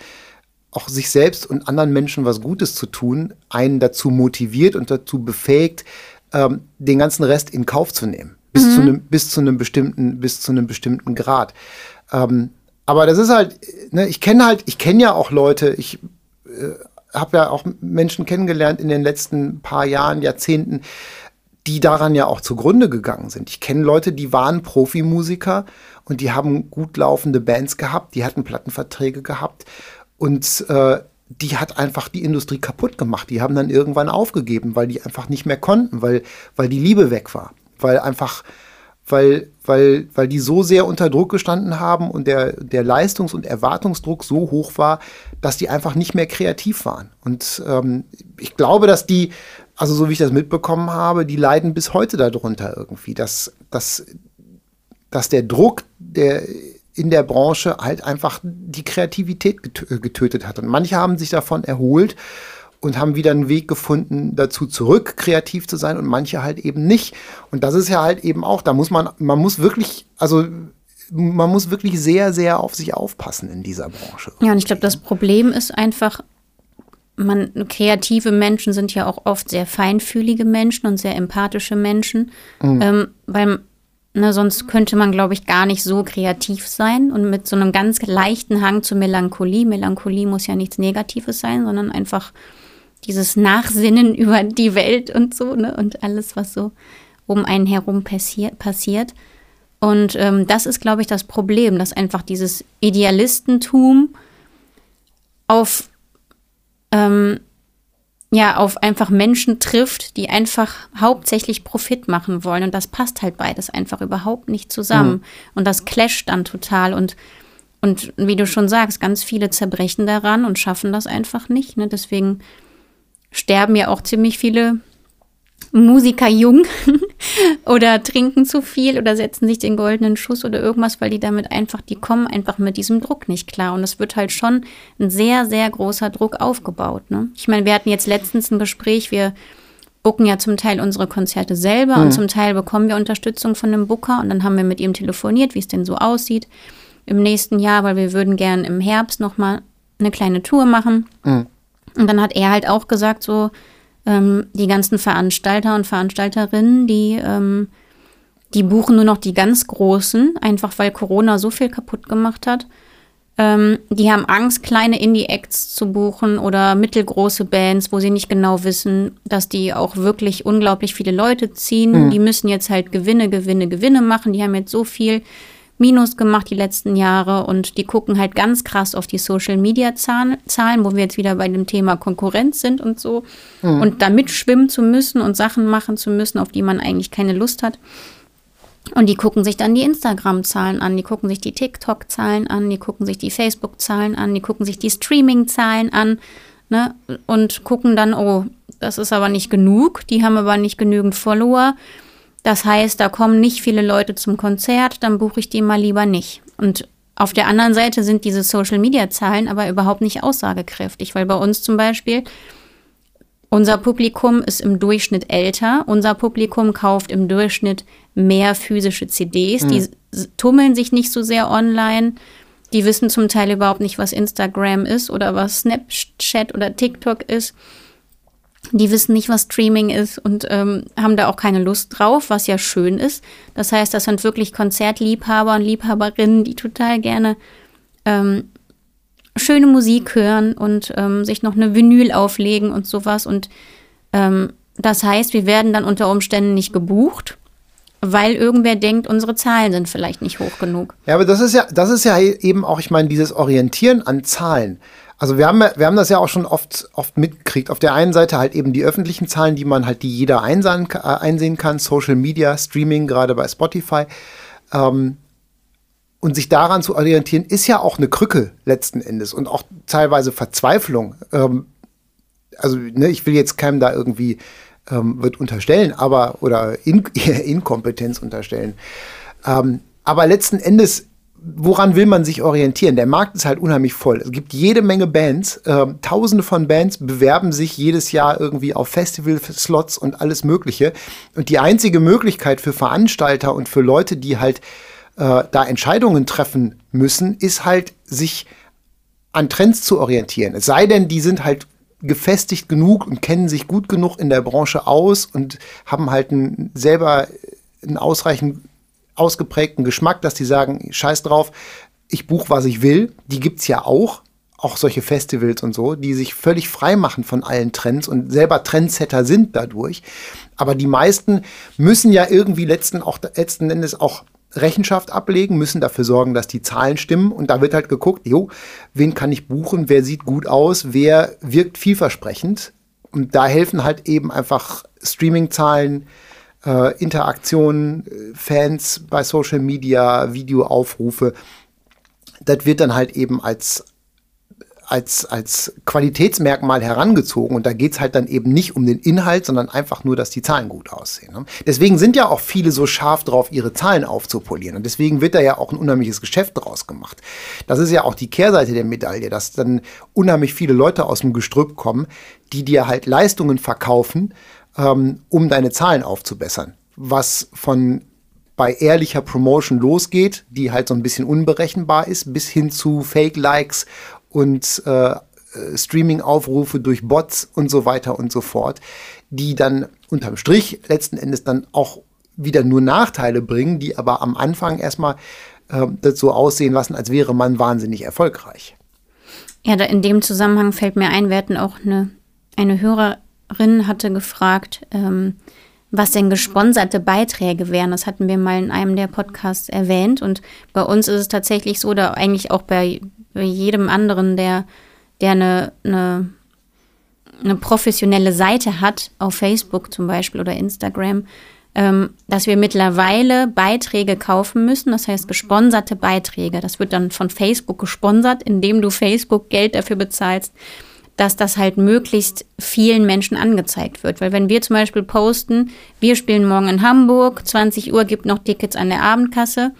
auch sich selbst und anderen Menschen was Gutes zu tun, einen dazu motiviert und dazu befähigt, ähm, den ganzen Rest in Kauf zu nehmen. Bis, mhm. zu, einem, bis, zu, einem bestimmten, bis zu einem bestimmten Grad. Ähm, aber das ist halt, ne, ich kenne halt, ich kenne ja auch Leute, ich äh, habe ja auch Menschen kennengelernt in den letzten paar Jahren, Jahrzehnten, die daran ja auch zugrunde gegangen sind. Ich kenne Leute, die waren Profimusiker und die haben gut laufende Bands gehabt, die hatten Plattenverträge gehabt und äh, die hat einfach die Industrie kaputt gemacht. Die haben dann irgendwann aufgegeben, weil die einfach nicht mehr konnten, weil, weil die Liebe weg war, weil einfach weil, weil, weil die so sehr unter Druck gestanden haben und der, der Leistungs- und Erwartungsdruck so hoch war, dass die einfach nicht mehr kreativ waren. Und ähm, ich glaube, dass die, also so wie ich das mitbekommen habe, die leiden bis heute darunter irgendwie, dass, dass, dass der Druck der in der Branche halt einfach die Kreativität getötet hat. Und manche haben sich davon erholt und haben wieder einen Weg gefunden, dazu zurück kreativ zu sein und manche halt eben nicht. Und das ist ja halt eben auch, da muss man, man muss wirklich, also man muss wirklich sehr, sehr auf sich aufpassen in dieser Branche.
Ja, und ich glaube, das Problem ist einfach, man, kreative Menschen sind ja auch oft sehr feinfühlige Menschen und sehr empathische Menschen, mhm. ähm, weil ne, sonst könnte man, glaube ich, gar nicht so kreativ sein und mit so einem ganz leichten Hang zur Melancholie. Melancholie muss ja nichts Negatives sein, sondern einfach dieses Nachsinnen über die Welt und so ne, und alles, was so um einen herum passier passiert. Und ähm, das ist, glaube ich, das Problem, dass einfach dieses Idealistentum auf ähm, ja, auf einfach Menschen trifft, die einfach hauptsächlich Profit machen wollen. Und das passt halt beides einfach überhaupt nicht zusammen. Mhm. Und das clasht dann total. Und, und wie du schon sagst, ganz viele zerbrechen daran und schaffen das einfach nicht. Ne? Deswegen sterben ja auch ziemlich viele Musiker jung oder trinken zu viel oder setzen sich den goldenen Schuss oder irgendwas, weil die damit einfach, die kommen einfach mit diesem Druck nicht klar. Und es wird halt schon ein sehr, sehr großer Druck aufgebaut. Ne? Ich meine, wir hatten jetzt letztens ein Gespräch, wir booken ja zum Teil unsere Konzerte selber mhm. und zum Teil bekommen wir Unterstützung von einem Booker und dann haben wir mit ihm telefoniert, wie es denn so aussieht im nächsten Jahr, weil wir würden gern im Herbst nochmal eine kleine Tour machen. Mhm. Und dann hat er halt auch gesagt, so, ähm, die ganzen Veranstalter und Veranstalterinnen, die, ähm, die buchen nur noch die ganz Großen, einfach weil Corona so viel kaputt gemacht hat. Ähm, die haben Angst, kleine Indie-Acts zu buchen oder mittelgroße Bands, wo sie nicht genau wissen, dass die auch wirklich unglaublich viele Leute ziehen. Mhm. Die müssen jetzt halt Gewinne, Gewinne, Gewinne machen. Die haben jetzt so viel Minus gemacht die letzten Jahre und die gucken halt ganz krass auf die Social-Media-Zahlen, wo wir jetzt wieder bei dem Thema Konkurrenz sind und so. Mhm. Und da mitschwimmen zu müssen und Sachen machen zu müssen, auf die man eigentlich keine Lust hat. Und die gucken sich dann die Instagram-Zahlen an, die gucken sich die TikTok-Zahlen an, die gucken sich die Facebook-Zahlen an, die gucken sich die Streaming-Zahlen an ne? und gucken dann, oh, das ist aber nicht genug, die haben aber nicht genügend Follower. Das heißt, da kommen nicht viele Leute zum Konzert, dann buche ich die mal lieber nicht. Und auf der anderen Seite sind diese Social-Media-Zahlen aber überhaupt nicht aussagekräftig, weil bei uns zum Beispiel unser Publikum ist im Durchschnitt älter. Unser Publikum kauft im Durchschnitt mehr physische CDs. Mhm. Die tummeln sich nicht so sehr online. Die wissen zum Teil überhaupt nicht, was Instagram ist oder was Snapchat oder TikTok ist. Die wissen nicht, was Streaming ist und ähm, haben da auch keine Lust drauf, was ja schön ist. Das heißt, das sind wirklich Konzertliebhaber und Liebhaberinnen, die total gerne ähm, schöne Musik hören und ähm, sich noch eine Vinyl auflegen und sowas. Und ähm, das heißt, wir werden dann unter Umständen nicht gebucht, weil irgendwer denkt, unsere Zahlen sind vielleicht nicht hoch genug.
Ja, aber das ist ja, das ist ja eben auch, ich meine, dieses Orientieren an Zahlen. Also wir haben, wir haben das ja auch schon oft, oft mitgekriegt. Auf der einen Seite halt eben die öffentlichen Zahlen, die man halt, die jeder einsehen, äh, einsehen kann, Social Media, Streaming, gerade bei Spotify. Ähm, und sich daran zu orientieren, ist ja auch eine Krücke letzten Endes und auch teilweise Verzweiflung. Ähm, also, ne, ich will jetzt keinem da irgendwie ähm, wird unterstellen, aber oder In Inkompetenz unterstellen. Ähm, aber letzten Endes, woran will man sich orientieren? Der Markt ist halt unheimlich voll. Es gibt jede Menge Bands, ähm, tausende von Bands bewerben sich jedes Jahr irgendwie auf Festival-Slots und alles Mögliche. Und die einzige Möglichkeit für Veranstalter und für Leute, die halt äh, da Entscheidungen treffen müssen, ist halt, sich an Trends zu orientieren. Es sei denn, die sind halt gefestigt genug und kennen sich gut genug in der Branche aus und haben halt ein, selber einen ausreichend ausgeprägten Geschmack, dass die sagen, scheiß drauf, ich buche, was ich will. Die gibt es ja auch, auch solche Festivals und so, die sich völlig frei machen von allen Trends und selber Trendsetter sind dadurch. Aber die meisten müssen ja irgendwie letzten, auch, letzten Endes auch Rechenschaft ablegen, müssen dafür sorgen, dass die Zahlen stimmen. Und da wird halt geguckt, jo, wen kann ich buchen, wer sieht gut aus, wer wirkt vielversprechend. Und da helfen halt eben einfach Streaming-Zahlen, äh, Interaktionen, äh, Fans bei Social Media, Videoaufrufe. Das wird dann halt eben als als, als Qualitätsmerkmal herangezogen. Und da geht es halt dann eben nicht um den Inhalt, sondern einfach nur, dass die Zahlen gut aussehen. Ne? Deswegen sind ja auch viele so scharf drauf, ihre Zahlen aufzupolieren. Und deswegen wird da ja auch ein unheimliches Geschäft draus gemacht. Das ist ja auch die Kehrseite der Medaille, dass dann unheimlich viele Leute aus dem Gestrüpp kommen, die dir halt Leistungen verkaufen, ähm, um deine Zahlen aufzubessern. Was von bei ehrlicher Promotion losgeht, die halt so ein bisschen unberechenbar ist, bis hin zu Fake-Likes und äh, Streaming-Aufrufe durch Bots und so weiter und so fort, die dann unterm Strich letzten Endes dann auch wieder nur Nachteile bringen, die aber am Anfang erstmal äh, das so aussehen lassen, als wäre man wahnsinnig erfolgreich.
Ja, in dem Zusammenhang fällt mir ein, wir hatten auch eine, eine Hörerin hatte gefragt, ähm, was denn gesponserte Beiträge wären. Das hatten wir mal in einem der Podcasts erwähnt. Und bei uns ist es tatsächlich so, oder eigentlich auch bei, bei jedem anderen, der, der eine, eine, eine professionelle Seite hat, auf Facebook zum Beispiel oder Instagram, ähm, dass wir mittlerweile Beiträge kaufen müssen, das heißt gesponserte Beiträge. Das wird dann von Facebook gesponsert, indem du Facebook Geld dafür bezahlst, dass das halt möglichst vielen Menschen angezeigt wird. Weil wenn wir zum Beispiel posten, wir spielen morgen in Hamburg, 20 Uhr gibt noch Tickets an der Abendkasse,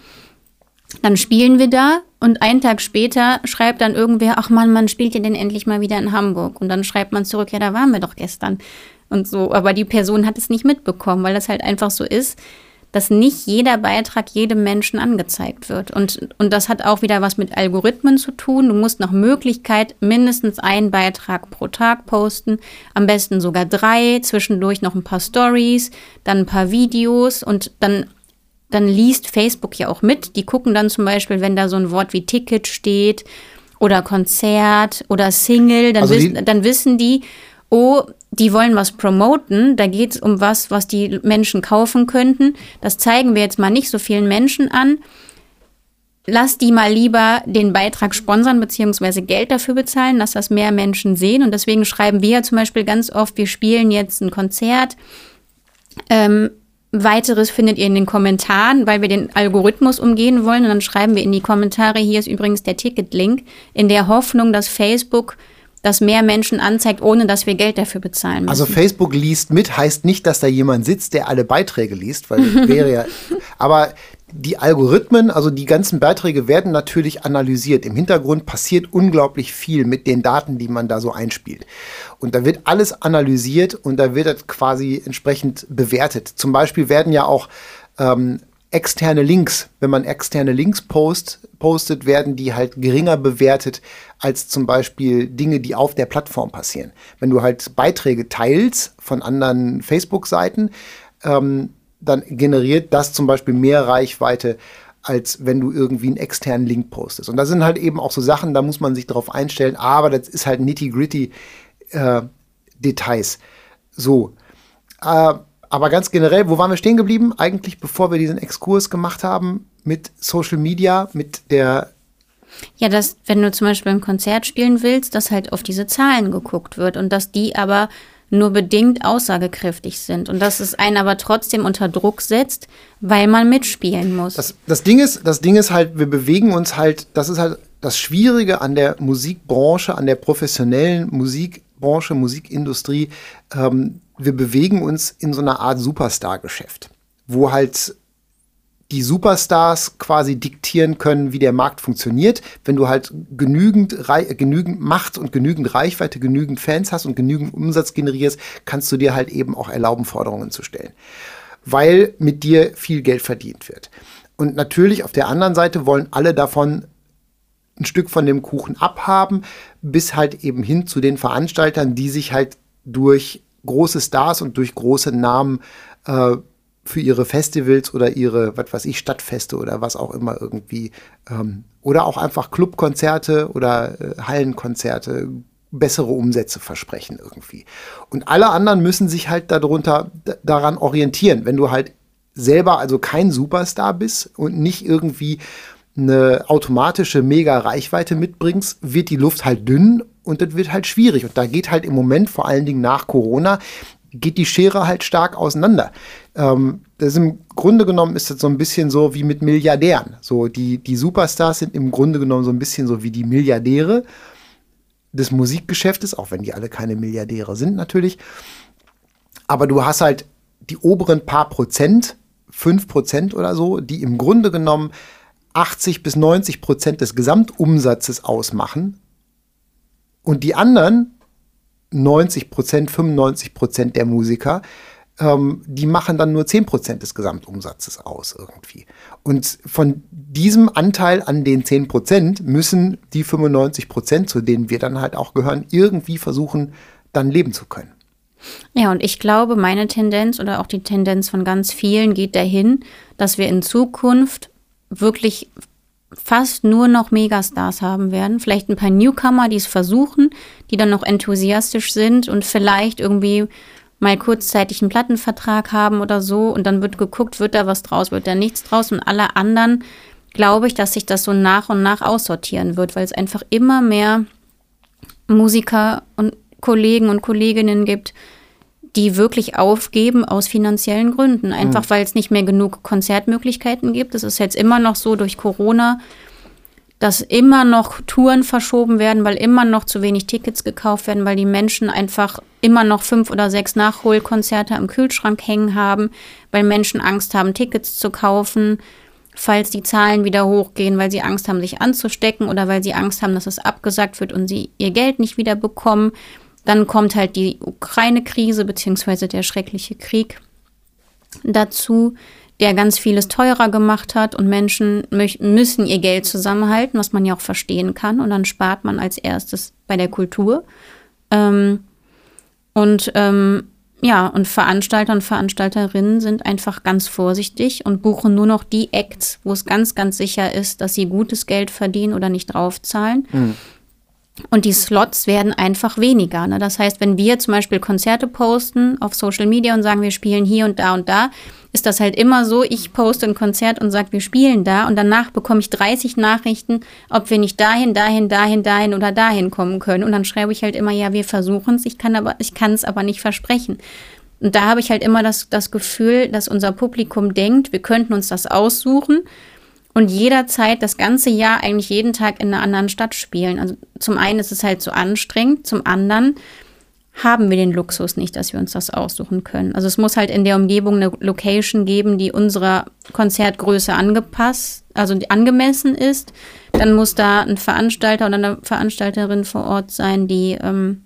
dann spielen wir da und einen Tag später schreibt dann irgendwer, ach man, man spielt ja denn endlich mal wieder in Hamburg. Und dann schreibt man zurück, ja, da waren wir doch gestern. Und so, aber die Person hat es nicht mitbekommen, weil das halt einfach so ist dass nicht jeder Beitrag jedem Menschen angezeigt wird. Und, und das hat auch wieder was mit Algorithmen zu tun. Du musst nach Möglichkeit mindestens einen Beitrag pro Tag posten, am besten sogar drei, zwischendurch noch ein paar Stories, dann ein paar Videos und dann dann liest Facebook ja auch mit. Die gucken dann zum Beispiel, wenn da so ein Wort wie Ticket steht oder Konzert oder Single, dann,
Also
wiss, dann wissen die, oh, die wollen was promoten, da geht es um was, was die Menschen kaufen könnten. Das zeigen wir jetzt mal nicht so vielen Menschen an. Lass die mal lieber den Beitrag sponsern beziehungsweise Geld dafür bezahlen, dass das mehr Menschen sehen. Und deswegen schreiben wir ja zum Beispiel ganz oft, wir spielen jetzt ein Konzert. Ähm, weiteres findet ihr in den Kommentaren, weil wir den Algorithmus umgehen wollen. Und dann schreiben wir in die Kommentare, hier ist übrigens der Ticketlink, in der Hoffnung, dass Facebook das mehr Menschen anzeigt, ohne dass wir Geld dafür bezahlen müssen.
Also Facebook liest mit, heißt nicht, dass da jemand sitzt, der alle Beiträge liest, weil wäre ja. Aber die Algorithmen, also die ganzen Beiträge werden natürlich analysiert. Im Hintergrund passiert unglaublich viel mit den Daten, die man da so einspielt. Und da wird alles analysiert und da wird das quasi entsprechend bewertet. Zum Beispiel werden ja auch ähm, externe Links, wenn man externe Links post, postet, werden die halt geringer bewertet als zum Beispiel Dinge, die auf der Plattform passieren. Wenn du halt Beiträge teilst von anderen Facebook-Seiten, ähm, dann generiert das zum Beispiel mehr Reichweite, als wenn du irgendwie einen externen Link postest. Und da sind halt eben auch so Sachen, da muss man sich drauf einstellen, aber das ist halt nitty-gritty äh, Details. So. Äh, aber ganz generell, wo waren wir stehen geblieben? Eigentlich, bevor wir diesen Exkurs gemacht haben mit Social Media, mit der
Ja, dass, wenn du zum Beispiel ein Konzert spielen willst, dass halt auf diese Zahlen geguckt wird und dass die aber nur bedingt aussagekräftig sind und dass es einen aber trotzdem unter Druck setzt, weil man mitspielen muss.
Das, das, Ding ist, das Ding ist halt, wir bewegen uns halt, das ist halt das Schwierige an der Musikbranche, an der professionellen Musikbranche, Musikindustrie. Ähm, wir bewegen uns in so einer Art Superstar-Geschäft, wo halt die Superstars quasi diktieren können, wie der Markt funktioniert. Wenn du halt genügend, genügend Macht und genügend Reichweite, genügend Fans hast und genügend Umsatz generierst, kannst du dir halt eben auch erlauben, Forderungen zu stellen. Weil mit dir viel Geld verdient wird. Und natürlich auf der anderen Seite wollen alle davon ein Stück von dem Kuchen abhaben, bis halt eben hin zu den Veranstaltern, die sich halt durch große Stars und durch große Namen äh, für ihre Festivals oder ihre, was weiß ich, Stadtfeste oder was auch immer irgendwie, ähm, oder auch einfach Clubkonzerte oder äh, Hallenkonzerte bessere Umsätze versprechen irgendwie. Und alle anderen müssen sich halt darunter daran orientieren. Wenn du halt selber also kein Superstar bist und nicht irgendwie eine automatische mega Reichweite mitbringst, wird die Luft halt dünn und das wird halt schwierig. Und da geht halt im Moment, vor allen Dingen nach Corona, geht die Schere halt stark auseinander. Ähm, das im Grunde genommen ist das so ein bisschen so wie mit Milliardären. So die, die Superstars sind im Grunde genommen so ein bisschen so wie die Milliardäre des Musikgeschäftes, auch wenn die alle keine Milliardäre sind natürlich. Aber du hast halt die oberen paar Prozent, fünf Prozent oder so, die im Grunde genommen 80 bis 90 Prozent des Gesamtumsatzes ausmachen. Und die anderen 90 Prozent, 95 Prozent der Musiker, ähm, die machen dann nur 10 Prozent des Gesamtumsatzes aus irgendwie. Und von diesem Anteil an den 10 Prozent müssen die 95 Prozent, zu denen wir dann halt auch gehören, irgendwie versuchen, dann leben zu können.
Ja, und ich glaube, meine Tendenz oder auch die Tendenz von ganz vielen geht dahin, dass wir in Zukunft wirklich fast nur noch Megastars haben werden. Vielleicht ein paar Newcomer, die es versuchen, die dann noch enthusiastisch sind und vielleicht irgendwie mal kurzzeitig einen Plattenvertrag haben oder so. Und dann wird geguckt, wird da was draus, wird da nichts draus. Und alle anderen glaube ich, dass sich das so nach und nach aussortieren wird, weil es einfach immer mehr Musiker und Kollegen und Kolleginnen gibt, die wirklich aufgeben aus finanziellen Gründen. Einfach weil es nicht mehr genug Konzertmöglichkeiten gibt. Es ist jetzt immer noch so durch Corona, dass immer noch Touren verschoben werden, weil immer noch zu wenig Tickets gekauft werden, weil die Menschen einfach immer noch fünf oder sechs Nachholkonzerte am Kühlschrank hängen haben, weil Menschen Angst haben, Tickets zu kaufen, falls die Zahlen wieder hochgehen, weil sie Angst haben, sich anzustecken oder weil sie Angst haben, dass es abgesagt wird und sie ihr Geld nicht wieder bekommen. Dann kommt halt die Ukraine-Krise beziehungsweise der schreckliche Krieg dazu, der ganz vieles teurer gemacht hat und Menschen müssen ihr Geld zusammenhalten, was man ja auch verstehen kann. Und dann spart man als erstes bei der Kultur. Ähm, und ähm, ja, und Veranstalter und Veranstalterinnen sind einfach ganz vorsichtig und buchen nur noch die Acts, wo es ganz, ganz sicher ist, dass sie gutes Geld verdienen oder nicht draufzahlen. Mhm. Und die Slots werden einfach weniger. Ne? Das heißt, wenn wir zum Beispiel Konzerte posten auf Social Media und sagen, wir spielen hier und da und da, ist das halt immer so, ich poste ein Konzert und sage, wir spielen da und danach bekomme ich 30 Nachrichten, ob wir nicht dahin, dahin, dahin, dahin oder dahin kommen können. Und dann schreibe ich halt immer, ja, wir versuchen es, ich kann aber, ich kann es aber nicht versprechen. Und da habe ich halt immer das, das Gefühl, dass unser Publikum denkt, wir könnten uns das aussuchen und jederzeit das ganze Jahr eigentlich jeden Tag in einer anderen Stadt spielen. Also zum einen ist es halt so anstrengend, zum anderen haben wir den Luxus nicht, dass wir uns das aussuchen können. Also es muss halt in der Umgebung eine Location geben, die unserer Konzertgröße angepasst, also angemessen ist. Dann muss da ein Veranstalter oder eine Veranstalterin vor Ort sein, die ähm,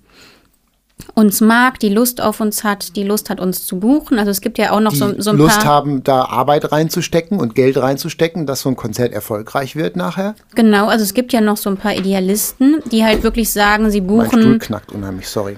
uns mag, die Lust auf uns hat, die Lust hat, uns zu buchen. Also es gibt ja auch noch
die
so, so ein
Lust
paar.
haben, da Arbeit reinzustecken und Geld reinzustecken, dass so ein Konzert erfolgreich wird nachher.
Genau, also es gibt ja noch so ein paar Idealisten, die halt wirklich sagen, sie buchen. Mein
Stuhl knackt unheimlich, sorry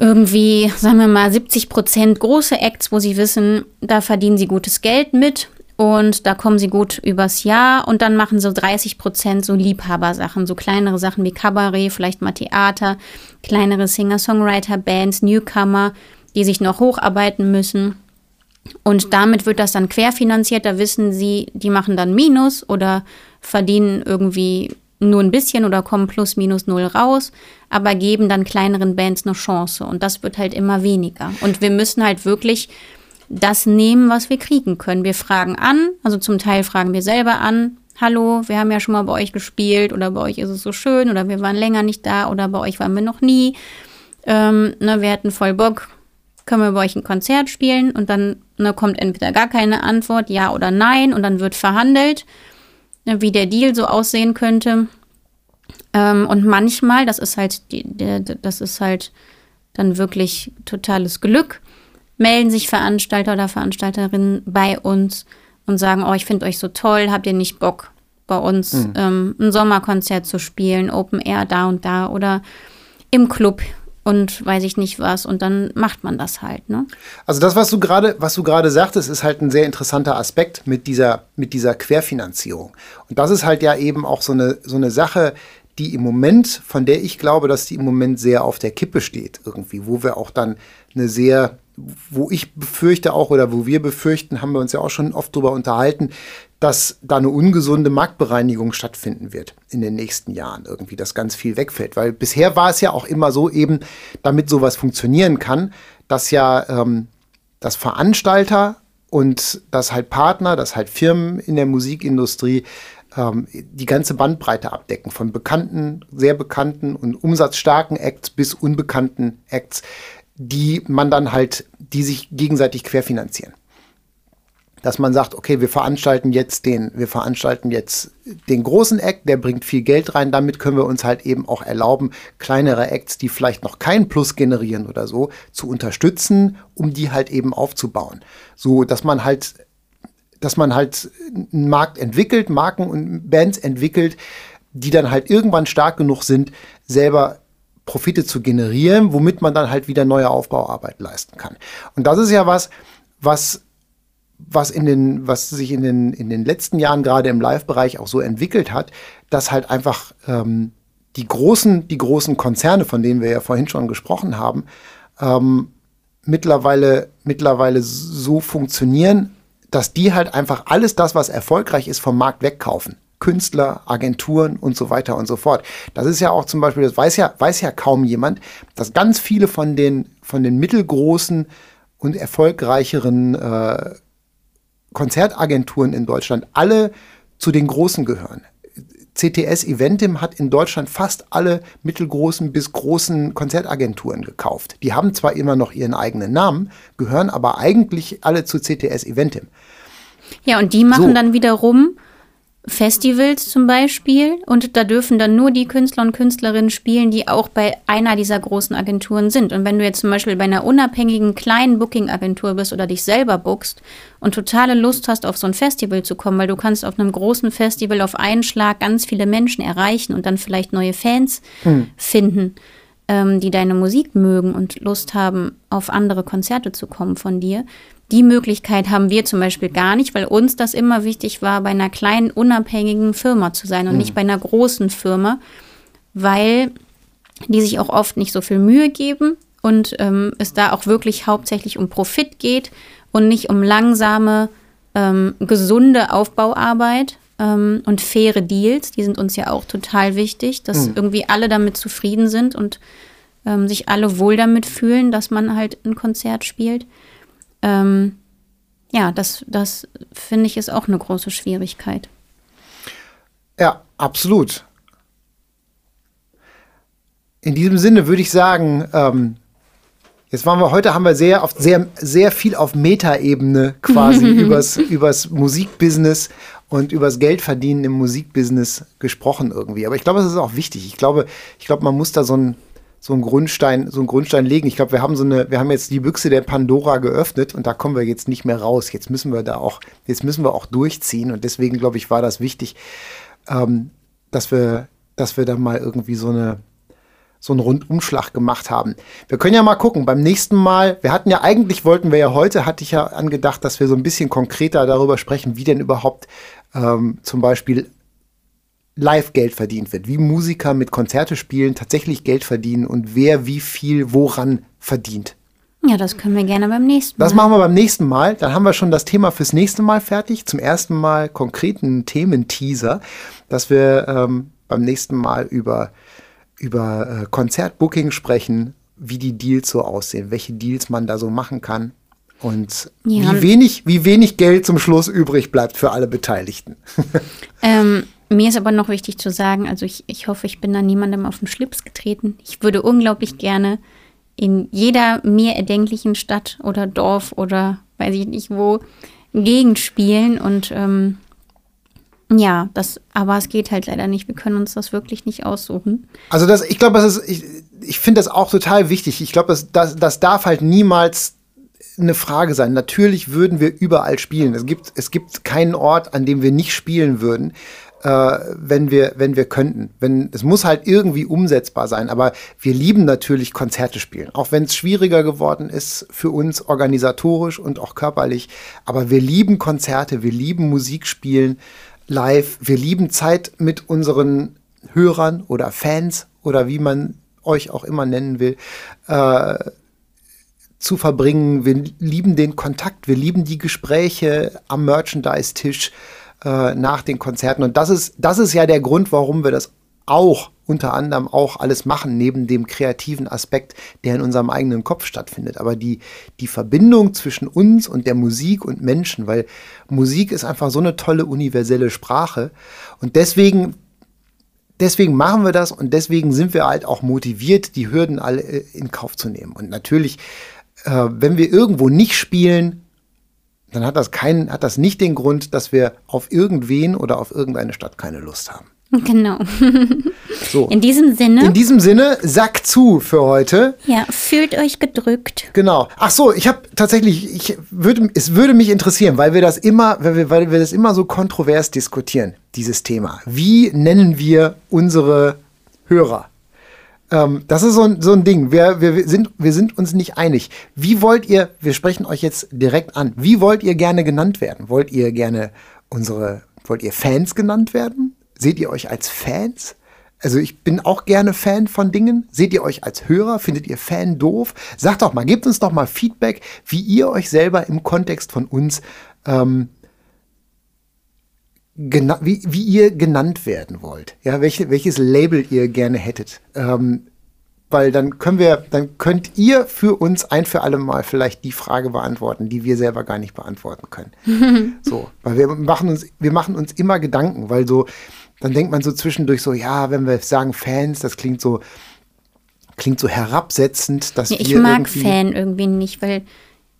irgendwie, sagen wir mal, 70 Prozent große Acts, wo sie wissen, da verdienen sie gutes Geld mit und da kommen sie gut übers Jahr und dann machen so 30 Prozent so Liebhabersachen, so kleinere Sachen wie Kabarett, vielleicht mal Theater, kleinere Singer-Songwriter-Bands, Newcomer, die sich noch hocharbeiten müssen. Und damit wird das dann querfinanziert. Da wissen sie, die machen dann Minus oder verdienen irgendwie nur ein bisschen oder kommen plus minus null raus, aber geben dann kleineren Bands eine Chance. Und das wird halt immer weniger. Und wir müssen halt wirklich das nehmen, was wir kriegen können. Wir fragen an, also zum Teil fragen wir selber an, hallo, wir haben ja schon mal bei euch gespielt oder bei euch ist es so schön oder wir waren länger nicht da oder bei euch waren wir noch nie. Ähm, ne, wir hätten voll Bock, können wir bei euch ein Konzert spielen und dann ne, kommt entweder gar keine Antwort, ja oder nein und dann wird verhandelt Ne, wie der Deal so aussehen könnte. Ähm, und manchmal, das ist halt, die, der, das ist halt dann wirklich totales Glück, melden sich Veranstalter oder Veranstalterinnen bei uns und sagen, oh, ich finde euch so toll, habt ihr nicht Bock, bei uns mhm. ähm, ein Sommerkonzert zu spielen, Open Air da und da oder im Club und weiß ich nicht was und dann macht man das halt. Ne?
Also das, was du gerade, was du gerade sagtest, ist halt ein sehr interessanter Aspekt mit dieser, mit dieser Querfinanzierung. Und das ist halt ja eben auch so eine, so eine Sache, die im Moment, von der ich glaube, dass die im Moment sehr auf der Kippe steht, irgendwie, wo wir auch dann eine sehr, wo ich befürchte auch oder wo wir befürchten, haben wir uns ja auch schon oft drüber unterhalten, dass da eine ungesunde Marktbereinigung stattfinden wird in den nächsten Jahren irgendwie, dass ganz viel wegfällt. Weil bisher war es ja auch immer so eben, damit sowas funktionieren kann, dass ja ähm, das Veranstalter und das halt Partner, das halt Firmen in der Musikindustrie ähm, die ganze Bandbreite abdecken, von bekannten, sehr bekannten und umsatzstarken Acts bis unbekannten Acts, die man dann halt, die sich gegenseitig querfinanzieren dass man sagt, okay, wir veranstalten jetzt den, wir veranstalten jetzt den großen Act, der bringt viel Geld rein, damit können wir uns halt eben auch erlauben, kleinere Acts, die vielleicht noch keinen Plus generieren oder so, zu unterstützen, um die halt eben aufzubauen. So, dass man halt, dass man halt einen Markt entwickelt, Marken und Bands entwickelt, die dann halt irgendwann stark genug sind, selber Profite zu generieren, womit man dann halt wieder neue Aufbauarbeit leisten kann. Und das ist ja was, was was in den, was sich in den, in den letzten Jahren gerade im Live-Bereich auch so entwickelt hat, dass halt einfach ähm, die großen, die großen Konzerne, von denen wir ja vorhin schon gesprochen haben, ähm, mittlerweile, mittlerweile so funktionieren, dass die halt einfach alles das, was erfolgreich ist, vom Markt wegkaufen. Künstler, Agenturen und so weiter und so fort. Das ist ja auch zum Beispiel, das weiß ja, weiß ja kaum jemand, dass ganz viele von den, von den mittelgroßen und erfolgreicheren äh, Konzertagenturen in Deutschland alle zu den großen gehören. CTS Eventim hat in Deutschland fast alle mittelgroßen bis großen Konzertagenturen gekauft. Die haben zwar immer noch ihren eigenen Namen, gehören aber eigentlich alle zu CTS Eventim.
Ja, und die machen so. dann wiederum Festivals zum Beispiel und da dürfen dann nur die Künstler und Künstlerinnen spielen, die auch bei einer dieser großen Agenturen sind. Und wenn du jetzt zum Beispiel bei einer unabhängigen kleinen Booking-Agentur bist oder dich selber bookst und totale Lust hast, auf so ein Festival zu kommen, weil du kannst auf einem großen Festival auf einen Schlag ganz viele Menschen erreichen und dann vielleicht neue Fans hm. finden, ähm, die deine Musik mögen und Lust haben, auf andere Konzerte zu kommen von dir. Die Möglichkeit haben wir zum Beispiel gar nicht, weil uns das immer wichtig war, bei einer kleinen, unabhängigen Firma zu sein und mhm. nicht bei einer großen Firma, weil die sich auch oft nicht so viel Mühe geben und ähm, es da auch wirklich hauptsächlich um Profit geht und nicht um langsame, ähm, gesunde Aufbauarbeit ähm, und faire Deals. Die sind uns ja auch total wichtig, dass mhm. irgendwie alle damit zufrieden sind und ähm, sich alle wohl damit fühlen, dass man halt ein Konzert spielt. Ähm, ja, das, das finde ich ist auch eine große Schwierigkeit.
Ja, absolut. In diesem Sinne würde ich sagen, ähm, jetzt waren wir heute haben wir sehr auf sehr sehr viel auf Metaebene quasi übers übers Musikbusiness und übers Geldverdienen im Musikbusiness gesprochen irgendwie. Aber ich glaube, es ist auch wichtig. Ich glaube, ich glaube, man muss da so ein so einen Grundstein, so einen Grundstein legen. Ich glaube, wir haben so eine, wir haben jetzt die Büchse der Pandora geöffnet und da kommen wir jetzt nicht mehr raus. Jetzt müssen wir da auch, jetzt müssen wir auch durchziehen und deswegen glaube ich, war das wichtig, ähm, dass wir, dass wir da mal irgendwie so eine, so einen Rundumschlag gemacht haben. Wir können ja mal gucken, beim nächsten Mal, wir hatten ja eigentlich, wollten wir ja heute, hatte ich ja angedacht, dass wir so ein bisschen konkreter darüber sprechen, wie denn überhaupt ähm, zum Beispiel live Geld verdient wird, wie Musiker mit Konzerte spielen tatsächlich Geld verdienen und wer wie viel woran verdient.
Ja, das können wir gerne beim nächsten
Mal. Das machen wir beim nächsten Mal. Dann haben wir schon das Thema fürs nächste Mal fertig. Zum ersten Mal konkreten Thementeaser, dass wir ähm, beim nächsten Mal über, über äh, Konzertbooking sprechen, wie die Deals so aussehen, welche Deals man da so machen kann und ja. wie, wenig, wie wenig Geld zum Schluss übrig bleibt für alle Beteiligten.
Ähm, mir ist aber noch wichtig zu sagen, also ich, ich hoffe, ich bin da niemandem auf den Schlips getreten. Ich würde unglaublich gerne in jeder mir erdenklichen Stadt oder Dorf oder weiß ich nicht wo Gegend spielen und ähm, ja, das, aber es geht halt leider nicht. Wir können uns das wirklich nicht aussuchen.
Also das, ich glaube, das ist, ich, ich finde das auch total wichtig. Ich glaube, das, das, das darf halt niemals eine Frage sein. Natürlich würden wir überall spielen. Es gibt, es gibt keinen Ort, an dem wir nicht spielen würden äh, wenn wir, wenn wir könnten. Wenn, es muss halt irgendwie umsetzbar sein. Aber wir lieben natürlich Konzerte spielen. Auch wenn es schwieriger geworden ist für uns organisatorisch und auch körperlich. Aber wir lieben Konzerte, wir lieben Musik spielen live. Wir lieben Zeit mit unseren Hörern oder Fans oder wie man euch auch immer nennen will. Äh, zu verbringen. Wir lieben den Kontakt, wir lieben die Gespräche am Merchandise-Tisch äh, nach den Konzerten. Und das ist, das ist ja der Grund, warum wir das auch unter anderem auch alles machen, neben dem kreativen Aspekt, der in unserem eigenen Kopf stattfindet. Aber die, die Verbindung zwischen uns und der Musik und Menschen, weil Musik ist einfach so eine tolle universelle Sprache. Und deswegen, deswegen machen wir das und deswegen sind wir halt auch motiviert, die Hürden alle äh, in Kauf zu nehmen. Und natürlich, äh, wenn wir irgendwo nicht spielen, dann hat das, kein, hat das nicht den Grund, dass wir auf irgendwen oder auf irgendeine Stadt keine Lust haben.
Genau. so. In diesem Sinne.
In diesem Sinne, Sack zu für heute.
Ja, fühlt euch gedrückt.
Genau. Ach so, ich habe tatsächlich, ich würde, es würde mich interessieren, weil wir das immer, weil wir, weil wir das immer so kontrovers diskutieren, dieses Thema. Wie nennen wir unsere Hörer? Ähm, das ist so ein, so ein Ding. Wir, wir, sind, wir sind uns nicht einig. Wie wollt ihr, wir sprechen euch jetzt direkt an, wie wollt ihr gerne genannt werden? Wollt ihr gerne unsere, wollt ihr Fans genannt werden? Seht ihr euch als Fans? Also ich bin auch gerne Fan von Dingen. Seht ihr euch als Hörer? Findet ihr Fan doof? Sagt doch mal, gebt uns doch mal Feedback, wie ihr euch selber im Kontext von uns ähm, wie, wie ihr genannt werden wollt. Ja, welche, welches Label ihr gerne hättet. Ähm, weil dann können wir, dann könnt ihr für uns ein für alle Mal vielleicht die Frage beantworten, die wir selber gar nicht beantworten können. so, weil wir machen uns, wir machen uns immer Gedanken, weil so, dann denkt man so zwischendurch so, ja, wenn wir sagen Fans, das klingt so, klingt so herabsetzend, dass
ja, ich mag Fan irgendwie nicht, weil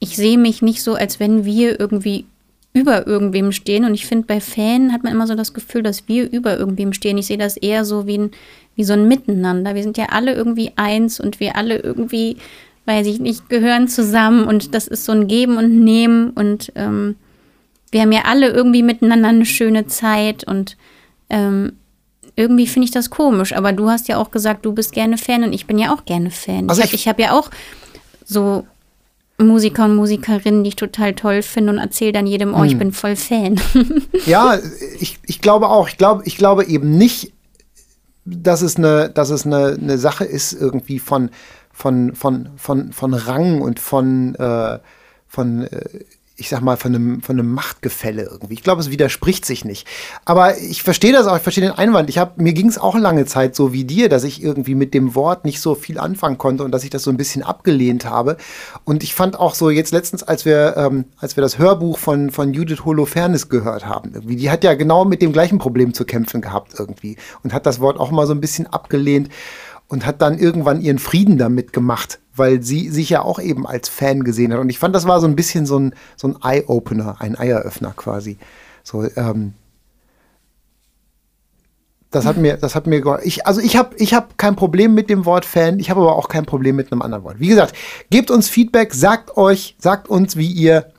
ich sehe mich nicht so, als wenn wir irgendwie über irgendwem stehen. Und ich finde, bei Fan hat man immer so das Gefühl, dass wir über irgendwem stehen. Ich sehe das eher so wie, ein, wie so ein Miteinander. Wir sind ja alle irgendwie eins und wir alle irgendwie, weiß ich nicht, gehören zusammen. Und das ist so ein Geben und Nehmen. Und ähm, wir haben ja alle irgendwie miteinander eine schöne Zeit. Und ähm, irgendwie finde ich das komisch. Aber du hast ja auch gesagt, du bist gerne Fan und ich bin ja auch gerne Fan.
Also
ich
ich-
habe hab ja auch so Musiker und Musikerinnen, die ich total toll finde und erzähle dann jedem,
Hm.
oh, ich bin voll Fan.
Ja, ich, ich glaube auch. Ich glaube, ich glaube eben nicht, dass es eine, dass es eine, eine Sache ist irgendwie von, von, von, von, von Rang und von, äh, von äh, ich sag mal, von einem, von einem Machtgefälle irgendwie. Ich glaube, es widerspricht sich nicht. Aber ich verstehe das auch, ich verstehe den Einwand. Ich hab, mir ging es auch lange Zeit so wie dir, dass ich irgendwie mit dem Wort nicht so viel anfangen konnte und dass ich das so ein bisschen abgelehnt habe. Und ich fand auch so jetzt letztens, als wir, ähm, als wir das Hörbuch von, von Judith Holofernes gehört haben, irgendwie, die hat ja genau mit dem gleichen Problem zu kämpfen gehabt irgendwie und hat das Wort auch mal so ein bisschen abgelehnt und hat dann irgendwann ihren Frieden damit gemacht, weil sie sich ja auch eben als Fan gesehen hat. Und ich fand, das war so ein bisschen so ein, so ein Eye-Opener, ein Eieröffner quasi. So, ähm, das hat mir, das hat mir, ich, also ich habe, ich habe kein Problem mit dem Wort Fan. Ich habe aber auch kein Problem mit einem anderen Wort. Wie gesagt, gebt uns Feedback, sagt euch, sagt uns, wie ihr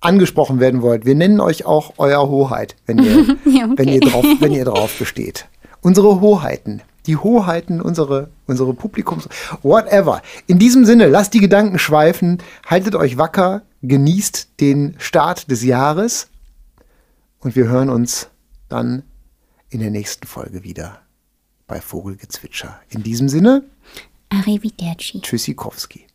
angesprochen werden wollt. Wir nennen euch auch euer Hoheit, wenn ihr,
Ja, okay.
wenn ihr drauf, wenn ihr drauf besteht. Unsere Hoheiten. Die Hoheiten, unsere, unsere Publikums, whatever. In diesem Sinne, lasst die Gedanken schweifen, haltet euch wacker, genießt den Start des Jahres und wir hören uns dann in der nächsten Folge wieder bei Vogelgezwitscher. In diesem Sinne,
Arrivederci.
Tschüssikowski.